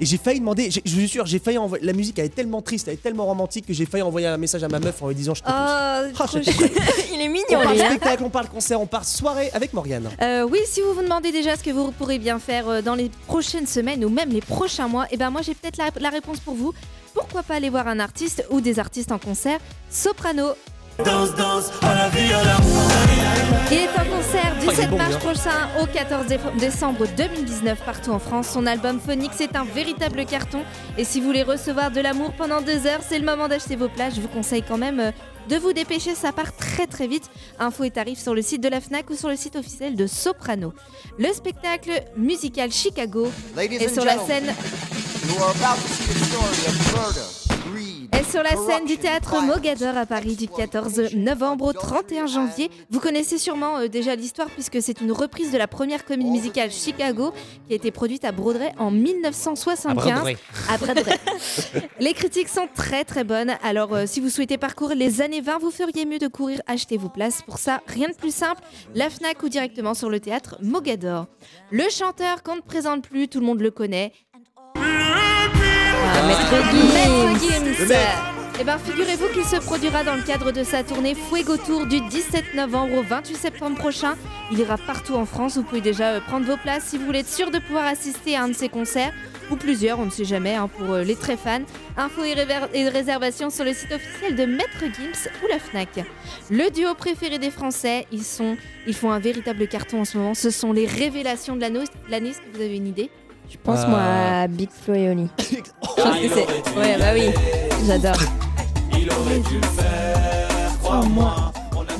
Et j'ai failli demander, je vous jure, j'ai failli envoyer. La musique elle est tellement triste, elle est tellement romantique que j'ai failli envoyer un message à ma meuf en lui disant je te pousse.
Oh,
Ah. <laughs>
Il est
On
mignon,
parle
lui. hein.
spectacle, on parle concert, on parle soirée avec Morgane.
Euh, oui, si vous vous demandez déjà ce que vous pourrez bien faire euh, dans les prochaines semaines ou même les prochains mois, et ben moi j'ai peut-être la, la réponse pour vous. Pourquoi pas aller voir un artiste ou des artistes en concert? Soprano. Il est en concert du
Oh, il est
7
bon,
mars prochain au 14 dé- décembre 2019 partout en France. Son album Phoenix est un véritable carton. Et si vous voulez recevoir de l'amour pendant deux heures, c'est le moment d'acheter vos places. Je vous conseille quand même euh, de vous dépêcher, ça part très très vite. Infos et tarifs sur le site de la FNAC ou sur le site officiel de Soprano. Le spectacle musical Chicago est sur la scène est sur la scène du théâtre Mogador à Paris du 14 novembre au 31 janvier. Vous connaissez sûrement euh, déjà l'histoire puisque c'est une reprise de la première comédie musicale Chicago qui a été produite à Broadway en 1975.
À Broadway.
À Broadway. <laughs> les critiques sont très très bonnes. Alors euh, si vous souhaitez parcourir les années 20, vous feriez mieux de courir acheter vos places. Pour ça, rien de plus simple, la FNAC ou directement sur le théâtre Mogador. Le chanteur qu'on ne présente plus, tout le monde le connaît,
Ah, Maître
Maître
Gims.
Eh ben, figurez-vous qu'il se produira dans le cadre de sa tournée Fuego Tour du 17 novembre au 28 septembre prochain. Il ira partout en France. Vous pouvez déjà euh, prendre vos places si vous voulez être sûr de pouvoir assister à un de ses concerts ou plusieurs, on ne sait jamais, hein, pour euh, les très fans. Infos et, réver- et réservations sur le site officiel de Maître Gims ou la Fnac. Le duo préféré des Français, ils sont, ils font un véritable carton en ce moment. Ce sont les révélations de que vous avez une idée?
Je pense moi
Euh.
à Big Flo et Oli. <coughs> Je pense que c'est. Ouais, bah oui. J'adore.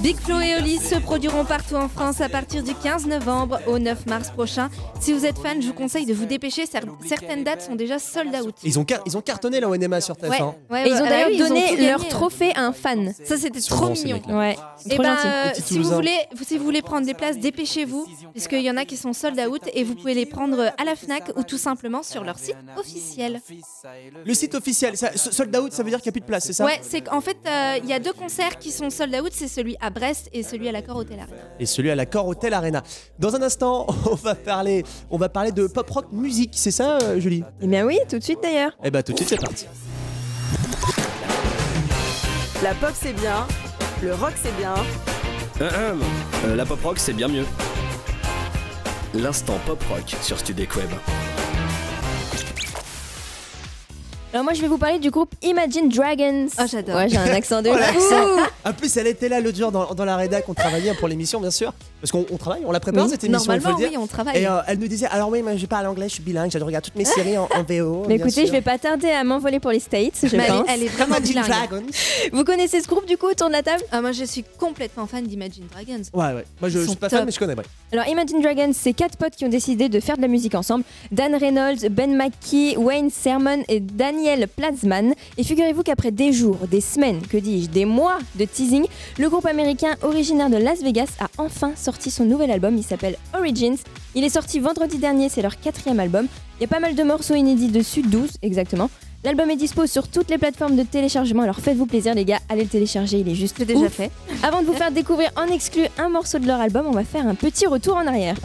Big Flo et Oli se produiront partout en France à partir du 15 novembre au 9 mars prochain. Si vous êtes fan, je vous conseille de vous dépêcher. Cer- Certaines dates sont déjà sold out.
Ils ont, car- ils ont cartonné là au NMA sur TF1.
Ouais, ouais,
Et ils
ouais.
ont
Ah
d'ailleurs
oui, ils ont
donné
gagné.
leur trophée à un fan.
Ça, c'était
Ils sont
trop
bons, ces
mignon.
mecs-là.
Ouais, c'est
Et
trop
ben,
gentil.
euh,
Petits
si vous
Toulousains.
voulez, si vous voulez prendre des places, dépêchez-vous, puisqu'il y en a qui sont sold out et vous pouvez les prendre à la Fnac ou tout simplement sur leur site officiel.
Le site officiel, ça, sold out, ça veut dire qu'il n'y a plus de place, c'est ça?
Ouais, c'est qu'en fait, euh, il y a deux concerts qui sont sold out, c'est celui à Brest et celui à l'accord Hotel Arena.
et celui à l'accord Hotel Arena. Dans un instant, <laughs> on va parler, on va parler de pop rock musique, c'est ça, euh, Julie?
Eh bien oui, tout de suite d'ailleurs.
Eh bah tout de suite, c'est parti.
La pop c'est bien, le rock c'est bien.
Euh, euh, la pop rock, c'est bien mieux. L'instant pop rock sur Studek Web.
Alors moi je vais vous parler du groupe Imagine Dragons.
Ah, j'adore.
Ouais, j'ai un accent de
Oh. En plus, elle était là l'autre jour dans, dans la rédac, on travaillait pour l'émission, bien sûr. Parce qu'on on travaille, on la prépare
Oui,
cette émission, il faut
normalement,
le dire.
oui, on travaille.
Et euh, elle nous disait Alors, oui, moi je parle anglais, je suis bilingue, je regarde toutes mes séries en, en VO.
Mais écoutez,
sûr.
je vais pas tarder à m'envoler pour les States, je
Mais elle, est-
pense.
elle est vraiment
Imagine
bilingue.
Dragons.
Vous connaissez ce groupe du coup autour de la table?
Ah, moi, je suis complètement fan d'Imagine Dragons.
Ouais, ouais. Moi, je, je suis pas fan,
top.
mais je connais, ouais.
Alors Imagine Dragons, c'est quatre potes qui ont décidé de faire de la musique ensemble. Dan Reynolds, Ben McKee, Wayne Sermon et Daniel Platzman. Et figurez-vous qu'après des jours, des semaines, que dis-je, des mois de teasing, le groupe américain originaire de Las Vegas a enfin sorti son nouvel album. Il s'appelle Origins. Il est sorti vendredi dernier, c'est leur quatrième album. Il y a pas mal de morceaux inédits dessus, 12 exactement. L'album est dispo sur toutes les plateformes de téléchargement, alors faites-vous plaisir les gars, allez le télécharger, il est juste
déjà
ouf.
fait.
Avant de vous faire découvrir en exclu un morceau de leur album, on va faire un petit retour en arrière.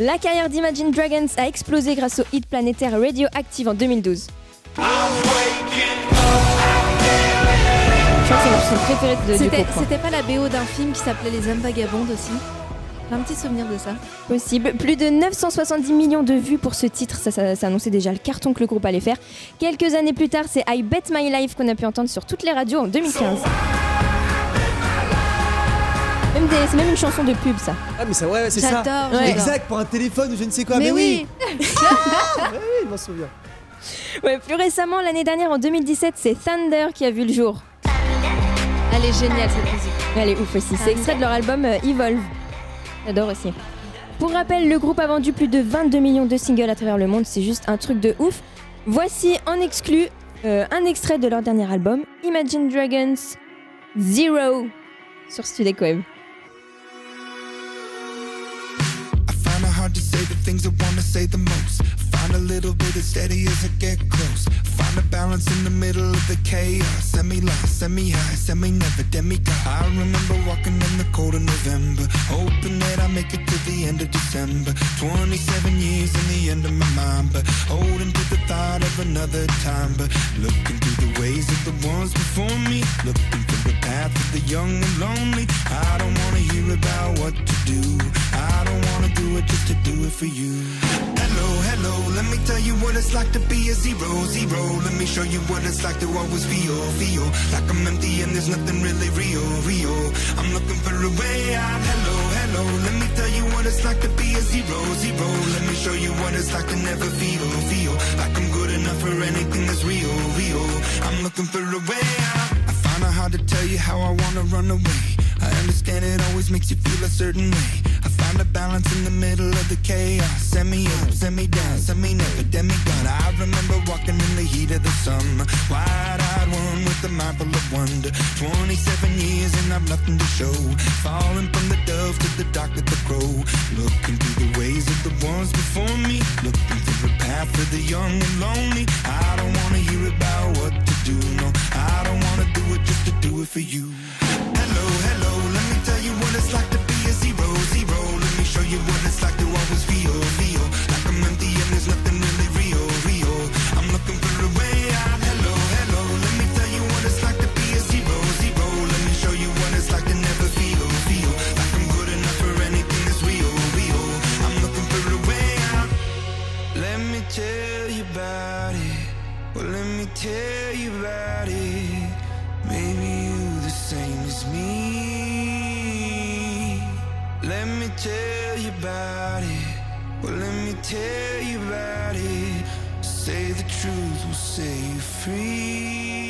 La carrière d'Imagine Dragons a explosé grâce au hit planétaire Radioactive en 2012. Je crois que c'est ma chanson préférée de, du
C'était
groupe. hein.
c'était pas la BO d'un film qui s'appelait Les Hommes Vagabondes aussi J'ai un petit souvenir de ça.
Possible. Plus de 970 millions de vues pour ce titre, ça, ça, ça annonçait déjà le carton que le groupe allait faire. Quelques années plus tard, c'est I Bet My Life qu'on a pu entendre sur toutes les radios en 2015. Même des- C'est même une chanson de pub ça.
Ah, mais ça, ouais, ouais, c'est ça.
J'adore, j'adore.
Exact, pour un téléphone ou je ne sais quoi. Mais, oui.
oui. <laughs>
Ah, mais oui, je m'en souviens.
Ouais, plus récemment, l'année dernière en 2017, c'est Thunder qui a vu le jour.
Elle est géniale cette musique.
Elle est ouf aussi. C'est extrait de leur album euh, Evolve. J'adore aussi. Pour rappel, le groupe a vendu plus de 22 millions de singles à travers le monde, c'est juste un truc de ouf. Voici en exclu euh, un extrait de leur dernier album, Imagine Dragons Zero, sur Studek Web.
Things I wanna say the most. Find a little bit of steady as I get close. Find a balance in the middle of the chaos. Semi lost, semi high, semi never demigod. I remember walking in the cold of November, hoping that I make it to the end of December. 27 years in the end of my mind, but holding to the thought of another time. But looking through the ways of the ones before me, looking for the path of the young and lonely. I don't wanna hear about what to do. I don't wanna do it just to do it for you. Hello, hello, let me tell you what it's like to be a zero, zero. Let me show you what it's like to always feel, feel like I'm empty and there's nothing really real, real. I'm looking for a way out. Hello, hello, let me tell you what it's like to be a zero, zero. Let me show you what it's like to never feel, feel like I'm good enough for anything that's real, real. I'm looking for a way out. I find it hard to tell you how I wanna run away. I understand it always makes you feel a certain way. I find a balance in the middle of the chaos. Send me up, send me down, send me never, demigod. I remember walking in the heat of the summer. Wide-eyed one with a mind full of wonder. 27 years and I've nothing to show. Falling from the dove to the dark of the crow. Looking through the ways of the ones before me. Looking for a path for the young and lonely. I don't wanna hear about what to do, no. I don't wanna do it just to do it for you. You what it's like to be a zero, zero. Let me show you what it's like to always feel, feel like I'm empty and there's nothing really real, real. I'm looking for a way out. Hello, hello, let me tell you what it's like to be a zero, zero. Let me show you what it's like to never feel, feel like I'm good enough for anything that's real, real. I'm looking for a way out. Let me tell you about it. Well, let me tell tell you about it. Well, let me tell you about it. Say the truth will set you free.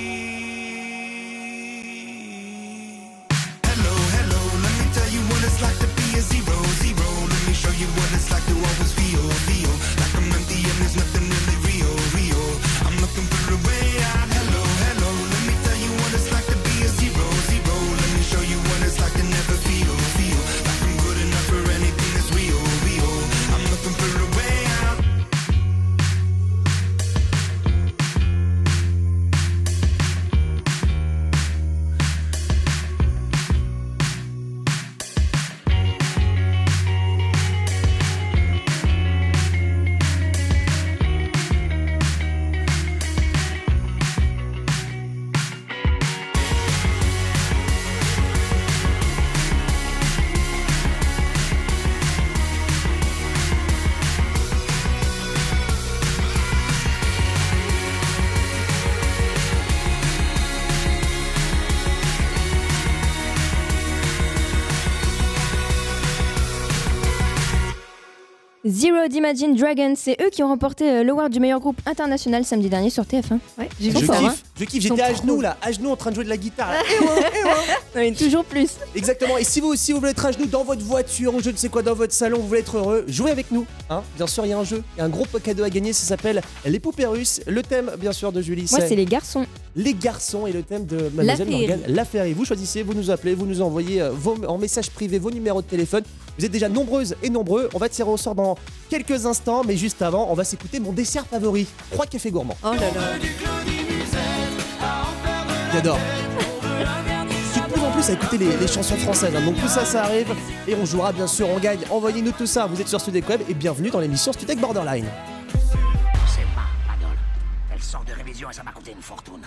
Zero d'Imagine Dragons, c'est eux qui ont remporté euh, l'award du meilleur groupe international samedi dernier sur TF1. Ouais,
Je kiffe, je kiffe, j'étais à genoux là, à genoux en train de jouer de la guitare. là. Eh ouais, eh ouais. <laughs>
toujours plus.
Exactement. Et si vous aussi vous voulez être à genoux dans votre voiture ou je ne sais quoi dans votre salon, vous voulez être heureux, jouez avec nous. Hein bien sûr, il y a un jeu, il y a un gros cadeau à gagner, ça s'appelle Les Poupées Russes. Le thème, bien sûr, de Julie,
Moi, c'est les garçons.
les garçons et le thème de Mademoiselle
L'affaire.
Morgane, la féerie. Vous choisissez, vous nous appelez, vous nous envoyez euh, vos, en message privé vos numéros de téléphone. Vous êtes déjà nombreuses et nombreux. On va tirer au sort dans quelques instants, mais juste avant, on va s'écouter mon dessert favori, Trois cafés gourmands.
Oh là là.
J'adore. Je suis de plus en plus à écouter les, les chansons françaises, hein. donc tout ça, ça arrive et on jouera bien sûr, on gagne. Envoyez-nous tout ça. Vous êtes sur Studek Web et bienvenue dans l'émission Studek Borderline.
C'est pas Madol. Elle sort de révision et ça m'a coûté une fortune.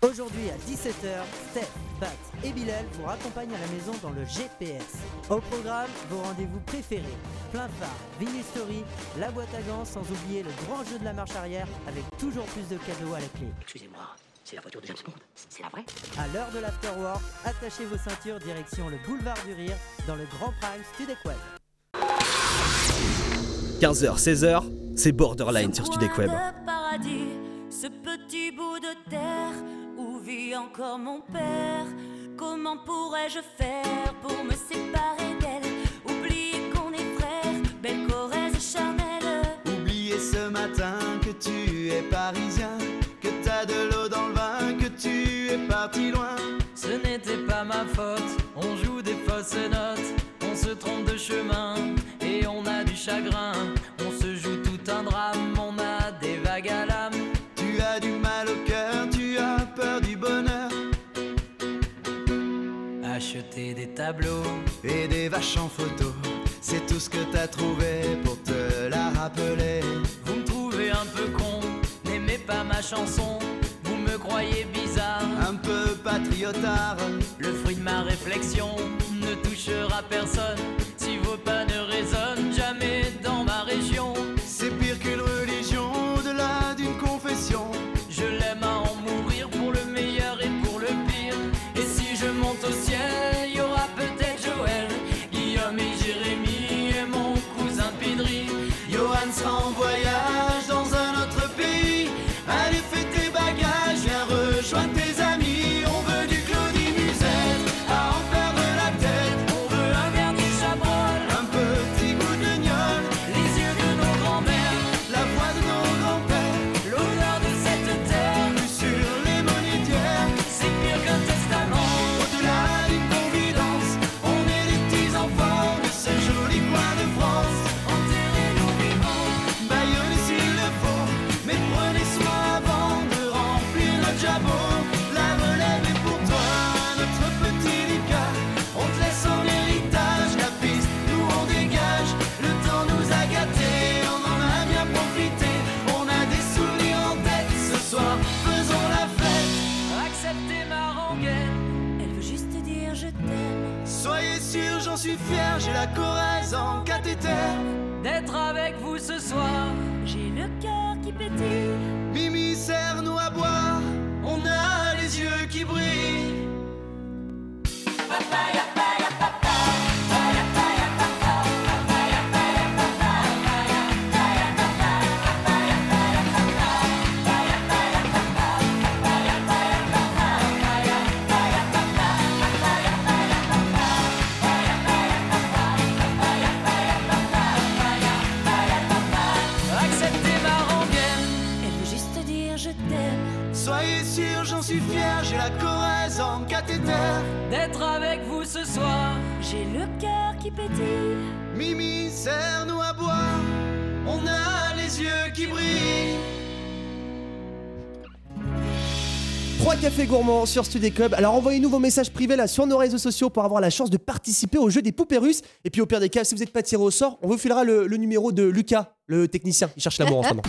Aujourd'hui à 17h, Steph, Bat et Bilal vous raccompagnent à la maison dans le GPS. Au programme, vos rendez-vous préférés. Plein phare, Vinyl Story, la boîte à gants, sans oublier le grand jeu de la marche arrière avec toujours plus de cadeaux à la clé.
Excusez-moi, c'est la voiture de James Bond C'est la vraie?
À l'heure de l'afterwork, attachez vos ceintures direction le boulevard du Rire dans le Grand Prime Studek Web.
15h, 16h, c'est Borderline sur Studek Web.
de paradis, ce petit bout de terre encore mon père. Comment pourrais-je faire pour me séparer d'elle? Oublier qu'on est frères, belle Corrèze charnelle.
Oublier ce matin que tu es parisien, que t'as de l'eau dans le vin, que tu es parti loin.
Ce n'était pas ma faute, on joue des fausses notes, on se trompe de chemin et on a du chagrin. On se joue tout un drame, on a des vagues à l'âme. Acheter des tableaux
et des vaches en photo, c'est tout ce que t'as trouvé pour te la rappeler.
Vous me trouvez un peu con, n'aimez pas ma chanson. Vous me croyez bizarre,
un peu patriotard.
Le fruit de ma réflexion ne touchera personne
fier, j'ai la Corrèze en cathéter.
d'être avec vous ce soir.
Trois cafés gourmands sur Studio Club. Alors envoyez-nous vos messages privés là sur nos réseaux sociaux pour avoir la chance de participer au jeu des poupées russes. Et puis au pire des cas, si vous n'êtes pas tiré au sort, on vous filera le, numéro de Lucas, le technicien. Il cherche l'amour en ce moment.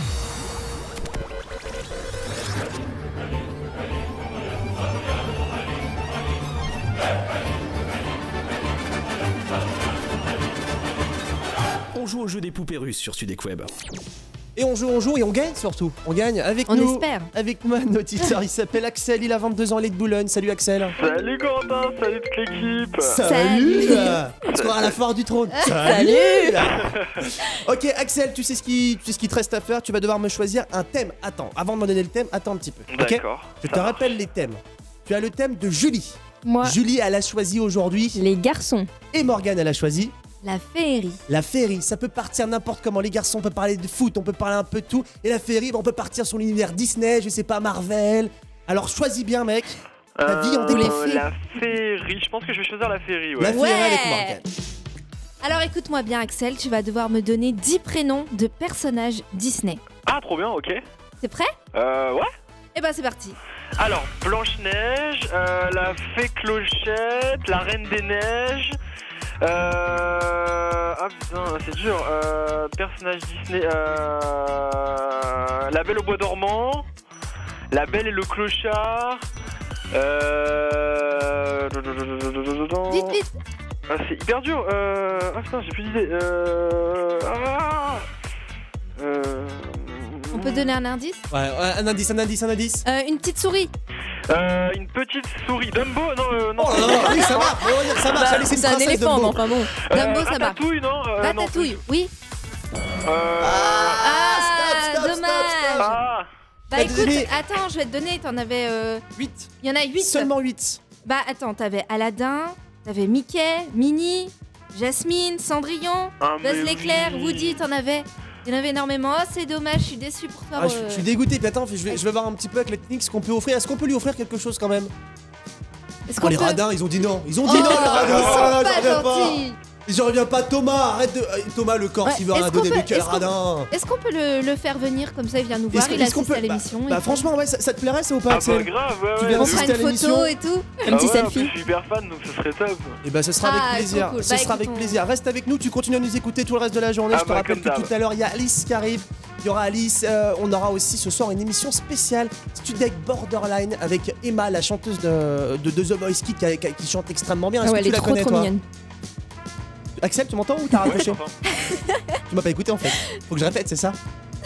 On joue au jeu des poupées russes sur Sudek Web.
Et on joue, on joue et on gagne surtout. On gagne avec
On
nous.
espère.
Avec moi, auditeur. Il s'appelle Axel. Il a 22 ans. Il est de Boulogne. Salut Axel.
Salut Corentin, salut toute l'équipe
Salut On se croirait à la foire du trône. <laughs>
Salut.
Ok Axel, tu sais ce qui, tu sais ce qui te reste à faire? Tu vas devoir me choisir un thème. Attends, avant de me donner le thème, attends un petit peu.
D'accord.
Je te rappelle les thèmes. Tu as le thème de Julie.
Moi,
Julie, elle a choisi aujourd'hui.
les garçons.
Et Morgane, elle a choisi
La féerie.
la féerie. Ça peut partir n'importe comment. Les garçons, on peut parler de foot, on peut parler un peu de tout. Et la féerie, bah, on peut partir sur l'univers Disney, je sais pas, Marvel. Alors choisis bien, mec. Ta vie en
Euh,
dépend.
La féerie, je pense que je vais choisir la féerie, ouais.
La féerie
Ouais.
avec Morgane.
Alors écoute-moi bien Axel, tu vas devoir me donner 10 prénoms de personnages Disney.
Ah, trop bien, ok.
T'es prêt?
Euh, ouais.
Eh ben c'est parti.
Alors, Blanche-Neige, euh, la fée Clochette, la Reine des Neiges. Euh... Ah putain, c'est dur. Euh, personnage Disney. Euh... La Belle au Bois dormant. La Belle et le Clochard. Euh...
Vite vite.
Ah, c'est hyper dur. Euh... Ah putain, j'ai plus d'idée. Euh... Ah euh...
On peut donner un indice
Ouais, un indice, un indice, un indice.
Euh, Une petite souris.
Euh, une petite souris. Dumbo Non, euh, non.
Oh là là, oui, ça marche, on va dire, ça marche.
Bah,
Allez, c'est une
un
princesse,
éléphant, mais
Dumbo.
enfin bon.
Euh,
Dumbo, ça va.
Ratatouille, non euh, non,
Ratatouille, oui.
Euh...
Ah,
stop, stop,
dommage.
stop,
Ah
Bah
T'as
écoute,
donné-
attends, je vais te donner, t'en avais... Euh...
8.
Il y en a 8.
Seulement 8.
Bah attends, t'avais Aladdin, t'avais Mickey, Minnie, Jasmine, Cendrillon,
Ah,
Buzz l'éclair,
oui.
Woody, t'en avais. Il y en avait énormément. Oh, c'est dommage, je suis déçue pour toi.
Ah, je,
euh.
je suis dégoûté. Puis attends, je vais, je vais voir un petit peu avec la technique ce qu'on peut offrir. Est-ce qu'on peut lui offrir quelque chose quand même?
Est-ce
Oh,
qu'on
les
peut-
radins, ils ont dit non. Ils ont
Oh,
dit non, les
ils
radins.
sont pas
j'en reviens pas. Je reviens pas, Thomas. Arrête de. euh, Thomas, le corps,
Ouais,
il veut rien
est-ce qu'on
donner.
est-ce qu'on-
radin.
Est-ce qu'on peut le, le faire venir comme ça il vient nous voir, il assiste
peut-
à l'émission
Bah,
et
bah,
tout.
franchement, ouais, ça, ça te plairait ça ou pas,
Ah,
Axel
bah, grave, ouais,
Tu
ouais.
viens
fera
assister à
une
l'émission
photo et tout.
Ah ouais, en plus, Je suis hyper fan, donc ce serait top.
Et bah ce sera
Ah,
avec plaisir.
trop cool.
Ce
Bah,
sera avec plaisir. Reste avec nous, tu continues à nous écouter tout le reste de la journée.
Ah,
Je te
bah,
rappelle que tout à l'heure, il y a Alice qui arrive. Il y aura Alice. euh, on aura aussi ce soir une émission spéciale Studek Borderline avec Emma, la chanteuse de, de, de The Voice qui, qui- qui chante extrêmement bien.
Ah
Est-ce
ouais,
que
elle
tu
est
la
trop
connais
trop
toi?
mignonne.
Axel, tu m'entends ou t'as raccroché. <laughs> Tu m'as pas écouté en fait. Faut que je répète, c'est ça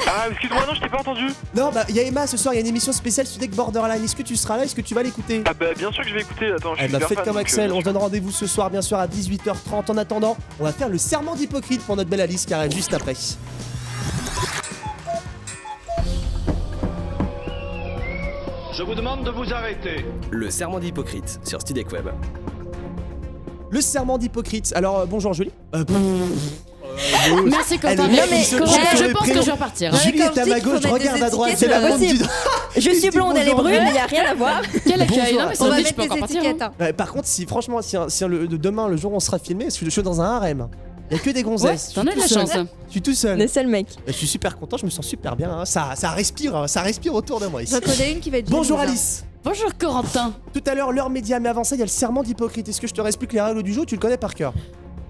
Ah, excuse-moi, non, je t'ai pas entendu.
Non, bah il y a Emma ce soir, il y a une émission spéciale Studek Borderline. Est-ce que tu seras là? Est-ce que tu vas l'écouter?
Ah, bah, bien sûr que je vais écouter. Attends, je
Eh
suis
bah
hyper
faites
fan,
comme
donc,
Axel,
euh,
on se donne rendez-vous ce soir bien sûr à 18h30. En attendant, on va faire le serment d'hypocrite pour notre belle Alice qui arrive juste après.
Je vous demande de vous arrêter.
Le serment d'hypocrite sur Studek Web.
Le serment d'hypocrite. Alors euh, bonjour Julie. Euh, pff, euh,
Merci,
elle
Quentin.
est-
Mais
il se
Corentin,
trompe sur
je
les
pense que
prénoms.
je vais repartir.
Non, mais
Julie
quand
est
je
à
dis
ma
qu'il faut
gauche, regarde à droite,
étiquettes,
c'est la
pas
bonne du.
Je suis blonde, elle est brune, il y a rien à voir.
Quel accueil, non, mais
On va
je
mettre
peux encore
des
partir.
étiquettes.
hein.
hein.
Ouais, par contre, si franchement, si, un- si un- le, de demain le jour où on sera filmé, parce que je suis dans un harem. Il y a que des gonzesses.
Ouais, t'en as de la chance.
Je suis tout seul.
Le seul mec.
Bah, Je suis super content, je me sens super bien. hein. Ça, ça respire, hein. ça respire autour de moi ici.
J'en connais une qui va être
Bonjour
jalouse, hein.
Alice.
Bonjour Corentin.
Tout à l'heure, l'heure média, mais avant ça, il y a le serment d'hypocrite. Est-ce que je te réexplique les règles du jeu Tu le connais par cœur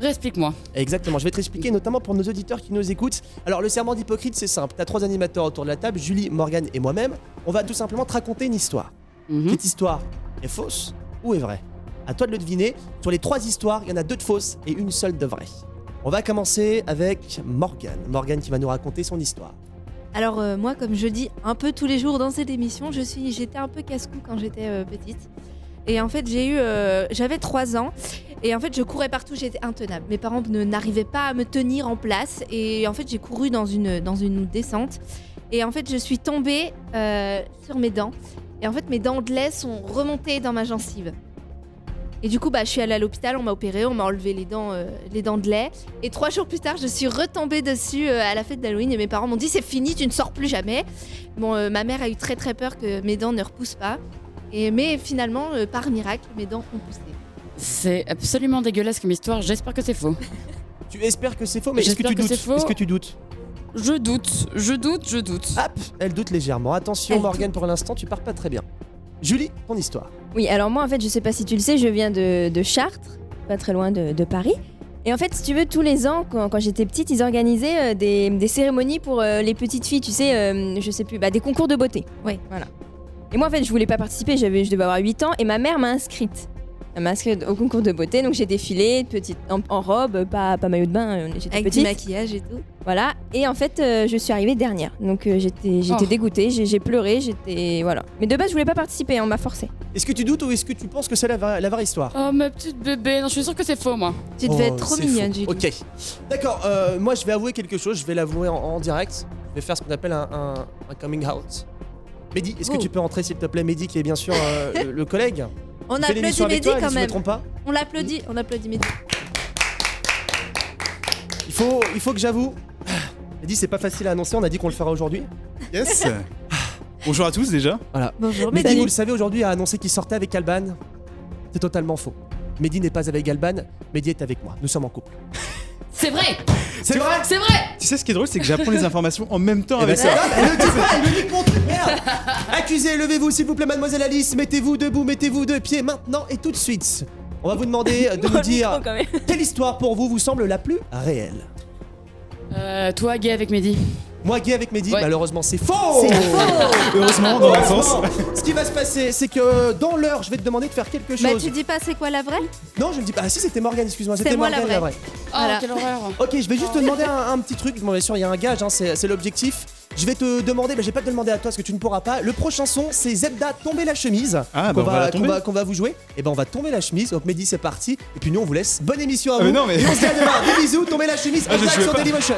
Explique-moi.
Exactement, je vais te expliquer notamment pour nos auditeurs qui nous écoutent. Alors le serment d'hypocrite c'est simple, t'as trois animateurs autour de la table, Julie, Morgane et moi-même. On va tout simplement te raconter une histoire.
Mhm.
Cette histoire est fausse ou est vraie? À toi de le deviner. Sur les trois histoires, il y en a deux de fausses et une seule de vraie. On va commencer avec Morgane. Morgane qui va nous raconter son histoire.
Alors euh, moi, comme je dis un peu tous les jours dans cette émission, je suis, j'étais un peu casse-cou quand j'étais euh, petite. Et en fait, j'ai eu, euh, j'avais 3 ans. Et en fait, je courais partout, j'étais intenable. Mes parents ne n'arrivaient pas à me tenir en place. Et en fait, j'ai couru dans une, dans une descente. Et en fait, je suis tombée sur mes dents. Et en fait, mes dents de lait sont remontées dans ma gencive. Et du coup, bah, je suis allée à l'hôpital, on m'a opéré, on m'a enlevé les dents, euh, les dents de lait. Et trois jours plus tard, je suis retombée dessus euh, à la fête d'Halloween et mes parents m'ont dit c'est fini, tu ne sors plus jamais. Bon, euh, ma mère a eu très très peur que mes dents ne repoussent pas. Et, mais finalement, euh, par miracle, mes dents ont poussé.
C'est absolument dégueulasse comme histoire. J'espère que c'est faux. <laughs>
Tu espères que c'est faux, mais est-ce que tu
que
doutes. Est-ce que tu doutes
Je doute, je doute, je doute.
Hop, elle doute légèrement. Attention
Elle
Morgane, pour l'instant, tu pars pas très bien. Julie, ton histoire.
Oui, alors moi en fait, je sais pas si tu le sais, je viens de, de Chartres, pas très loin de, de Paris. Et en fait, si tu veux, tous les ans, quand, quand j'étais petite, ils organisaient euh, des, des cérémonies pour euh, les petites filles, tu sais, euh, je sais plus, bah, des concours de beauté.
Oui.
Voilà. Et moi en fait, je voulais pas participer, j'avais, je devais avoir 8 ans, et ma mère m'a inscrite. Elle m'a inscrite au concours de beauté, donc j'ai défilé petite, en, en robe, pas, pas maillot de bain, euh, j'étais
Avec du
petite.
maquillage et tout.
Voilà, et en fait, euh, je suis arrivée dernière. Donc euh, j'étais j'étais
Oh.
dégoûtée, j'ai pleuré, j'étais. Voilà. Mais de base, je voulais pas participer, on m'a forcé.
Est-ce que tu doutes ou est-ce que tu penses que c'est la, vraie- la vraie histoire?
Oh ma petite bébé, non, je suis sûre que c'est faux moi.
Tu devais
Oh,
être trop
c'est
mignonne. Julie.
Ok. D'accord, euh, moi je vais avouer quelque chose, je vais l'avouer en, en direct. Je vais faire ce qu'on appelle un, un- un coming out. Mehdi, est-ce que
Oh.
tu peux entrer s'il te plaît? Mehdi qui est bien sûr euh, le, le collègue
On applaudit Mehdi quand même.
pas
On l'applaudit, on applaudit Mehdi.
il faut, il faut que j'avoue. Mehdi, c'est pas facile à annoncer, on a dit qu'on le fera aujourd'hui.
Yes <laughs> Bonjour à tous déjà.
Voilà.
Bonjour
Mehdi,
Mehdi.
vous le savez, aujourd'hui a annoncé qu'il sortait avec Alban. C'est totalement faux. Mehdi n'est pas avec Alban, Mehdi est avec moi. Nous sommes en couple.
C'est vrai
C'est vrai
C'est vrai
Tu sais ce qui est drôle, c'est que j'apprends les informations en même temps
Eh ben,
avec
c'est
ça. <laughs>
elle le dit pas, elle me dit contre, merde Accusé, levez-vous s'il vous plaît, mademoiselle Alice, mettez-vous debout, mettez-vous de pied maintenant et tout de suite. On va vous demander <laughs> de nous dire quelle histoire pour vous vous semble la plus réelle.
Euh, toi, gay avec Mehdi.
Moi, gay avec Mehdi,
Ouais.
malheureusement, c'est faux
C'est faux. <laughs>
Heureusement, dans.
Ce qui va se passer, c'est que dans l'heure, je vais te demander de faire quelque
Bah
chose.
tu dis pas c'est quoi la vraie?
Non, je ne dis pas. Ah si, c'était Morgane, excuse-moi.
C'était
C'était
moi la
Morgane la
vraie.
Oh,
Voilà.
quelle horreur.
Ok, je vais juste te demander un, un petit truc. Bon, bien sûr, il y a un gage, hein, c'est c'est l'objectif. Je vais te demander, mais je vais pas te demander à toi parce que tu ne pourras pas. Le prochain son, c'est Zebda tomber la chemise.
Ah,
qu'on
bah, on va la
qu'on
tomber.
va, qu'on va vous jouer. Et ben on va tomber la chemise. Donc Mehdi, c'est parti. Et puis nous, on vous laisse. Bonne émission à
Ah,
vous.
mais non, mais-
Et on se dit à demain. Des bisous, tombez la chemise.
Ah, je
direct
jouais
sur
pas.
Dailymotion.